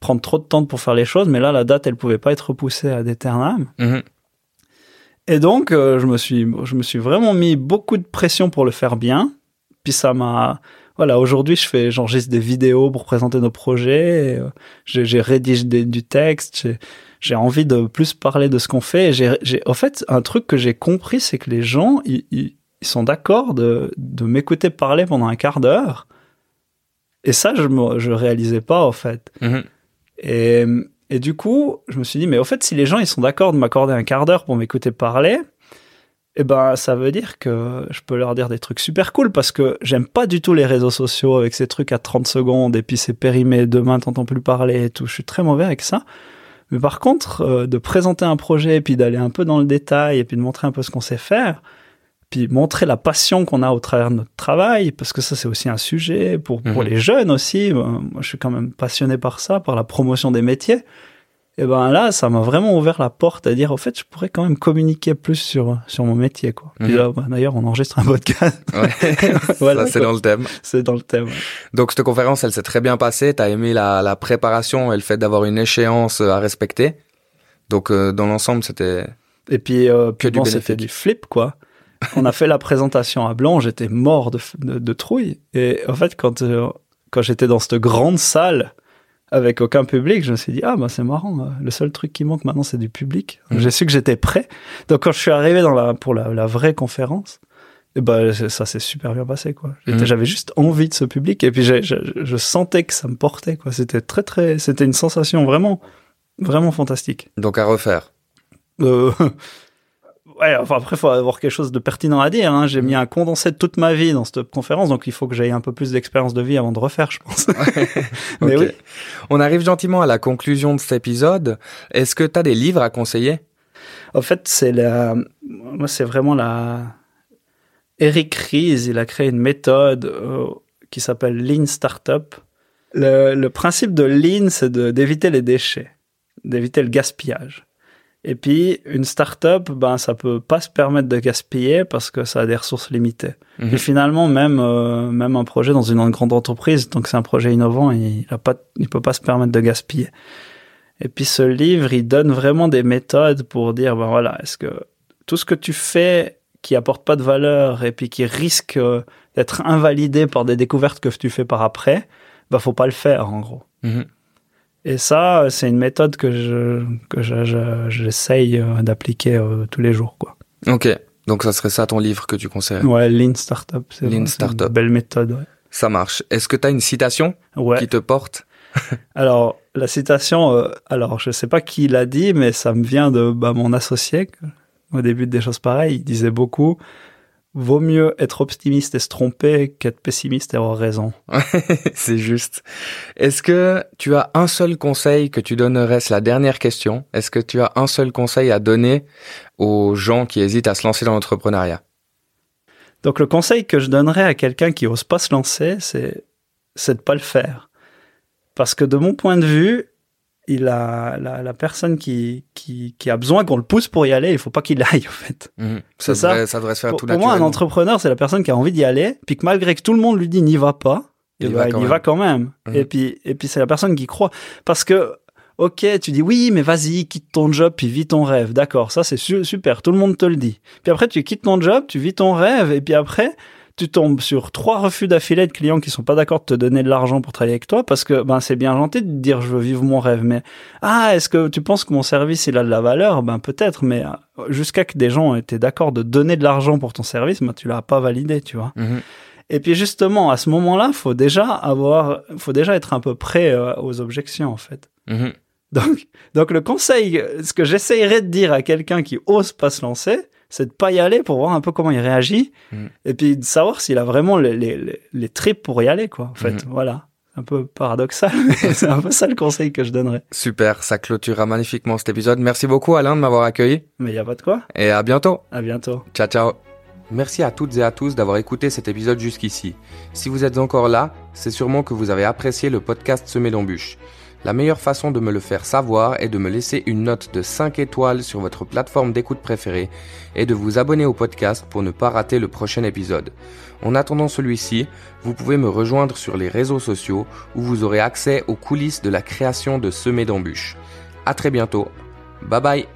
prendre trop de temps pour faire les choses, mais là, la date, elle pouvait pas être repoussée à d'éternam. Mhm. Et donc, euh, je me suis, je me suis vraiment mis beaucoup de pression pour le faire bien. Puis ça m'a, voilà, aujourd'hui, je fais, j'enregistre des vidéos pour présenter nos projets. et, euh, j'ai, rédigé des- du texte. J'ai, envie de plus parler de ce qu'on fait. Et J'ai, en fait, un truc que j'ai compris, c'est que les gens, ils, sont d'accord de, de m'écouter parler pendant un quart d'heure. Et ça, je je réalisais pas, en fait. Mhm. Et, et du coup, je me suis dit, mais au fait, si les gens ils sont d'accord de m'accorder un quart d'heure pour m'écouter parler, eh ben, ça veut dire que je peux leur dire des trucs super cool parce que j'aime pas du tout les réseaux sociaux avec ces trucs à 30 secondes et puis c'est périmé, demain t'entends plus parler et tout. Je suis très mauvais avec ça. Mais par contre, euh, de présenter un projet et puis d'aller un peu dans le détail et puis de montrer un peu ce qu'on sait faire, puis montrer la passion qu'on a au travers de notre travail, parce que ça c'est aussi un sujet pour, pour Mhm. les jeunes aussi. Euh, Moi je suis quand même passionné par ça, par la promotion des métiers. Et ben là, ça m'a vraiment ouvert la porte à dire, au fait, je pourrais quand même communiquer plus sur, sur mon métier. Quoi. Puis Mhm. là, bah, d'ailleurs, on enregistre un podcast, [LAUGHS] Ouais. [LAUGHS] Voilà, c'est dans le thème. c'est dans le thème. Donc cette conférence, elle s'est très bien passée. T'as aimé la, la préparation et le fait d'avoir une échéance à respecter. Donc euh, dans l'ensemble, c'était Et puis, euh, puis bon, c'était du flip, quoi. On a fait la présentation à Blanc, j'étais mort de, de, de trouille. Et en fait, quand, euh, quand j'étais dans cette grande salle avec aucun public, je me suis dit, ah, bah, c'est marrant. euh, Le seul truc qui manque maintenant, c'est du public. Mhm. J'ai su que j'étais prêt. Donc, quand je suis arrivé dans la, pour la, la vraie conférence, et ben, ça s'est super bien passé, quoi. Mhm. J'avais juste envie de ce public. Et puis, je sentais que ça me portait, quoi. C'était très, très, c'était une sensation vraiment, vraiment fantastique. donc à refaire. Euh, [LAUGHS] ouais, enfin après, il faut avoir quelque chose de pertinent à dire. Hein. J'ai mis un condensé de toute ma vie dans cette conférence, donc il faut que j'aie un peu plus d'expérience de vie avant de refaire, je pense. [LAUGHS] [LAUGHS] Mais oui. On arrive gentiment à la conclusion de cet épisode. Est-ce que t'as des livres à conseiller? En fait, c'est la, moi, c'est vraiment la. Eric Ries, il a créé une méthode euh, qui s'appelle Lean Startup. Le, le principe de Lean, c'est de- d'éviter les déchets, d'éviter le gaspillage. Et puis, une startup, ben, ça peut pas se permettre de gaspiller parce que ça a des ressources limitées. Mhm. Et finalement, même, euh, même un projet dans une grande entreprise, donc c'est un projet innovant, il a pas, il peut pas se permettre de gaspiller. Et puis ce livre, il donne vraiment des méthodes pour dire, ben voilà, est-ce que tout ce que tu fais qui apporte pas de valeur et puis qui risque euh, d'être invalidé par des découvertes que tu fais par après, ben faut pas le faire en gros. Mhm. Et ça, c'est une méthode que je que je- je- j'essaye euh, d'appliquer euh, tous les jours, quoi. Ok. Donc ça serait ça ton livre que tu conseilles. Ouais, Lean Startup, c'est Lean une belle méthode. Ouais. Ça marche. Est-ce que t'as une citation? Ouais. qui te porte? [LAUGHS] Alors, la citation, euh, alors je sais pas qui l'a dit, mais ça me vient de bah, mon associé. Au début des choses pareilles, il disait beaucoup Vaut mieux être optimiste et se tromper qu'être pessimiste et avoir raison. [LAUGHS] C'est juste. Est-ce que tu as un seul conseil que tu donnerais? C'est la dernière question. Est-ce que tu as un seul conseil à donner aux gens qui hésitent à se lancer dans l'entrepreneuriat? Donc, le conseil que je donnerais à quelqu'un qui ose pas se lancer, c'est c'est de pas le faire. Parce que de mon point de vue, il a la, la personne qui, qui, qui a besoin qu'on le pousse pour y aller, il faut pas qu'il [LAUGHS] aille en fait. C'est ça. devrait, ça devrait se faire Pour, tout pour moi, un entrepreneur, c'est la personne qui a envie d'y aller, puis que malgré que tout le monde lui dit n'y va pas, Il eh y ben, va il quand y même. va quand même. Mhm. Et puis, et puis c'est la personne qui croit. Parce que, ok, tu dis oui, mais vas-y, quitte ton job, puis vis ton rêve. D'accord, ça c'est su- super, tout le monde te le dit. Puis après, tu quittes ton job, tu vis ton rêve, et puis après, tu tombes sur trois refus d'affilée de clients qui sont pas d'accord de te donner de l'argent pour travailler avec toi parce que ben c'est bien gentil de dire je veux vivre mon rêve mais ah est-ce que tu penses que mon service il a de la valeur? Ben peut-être mais euh, jusqu'à que des gens étaient d'accord de donner de l'argent pour ton service ben tu l'as pas validé tu vois Mhm. et puis justement à ce moment-là faut déjà avoir faut déjà être un peu prêt euh, aux objections en fait Mhm. donc, donc le conseil, ce que j'essayerais de dire à quelqu'un qui ose pas se lancer, c'est de pas y aller pour voir un peu comment il réagit, Mhm. et puis de savoir s'il a vraiment les, les, les, tripes pour y aller, quoi. En fait, Mhm. voilà. Un peu paradoxal, [LAUGHS] mais c'est un peu ça le conseil que je donnerais. Super, ça clôturera magnifiquement cet épisode. Merci beaucoup Alain de m'avoir accueilli Mais il y a pas de quoi. et à bientôt. À bientôt. Ciao ciao. Merci à toutes et à tous d'avoir écouté cet épisode jusqu'ici. Si vous êtes encore là, c'est sûrement que vous avez apprécié le podcast Semer d'embûches. La meilleure façon de me le faire savoir est de me laisser une note de 5 étoiles sur votre plateforme d'écoute préférée et de vous abonner au podcast pour ne pas rater le prochain épisode. En attendant celui-ci, vous pouvez me rejoindre sur les réseaux sociaux où vous aurez accès aux coulisses de la création de Semer d'embûches. À très bientôt. Bye bye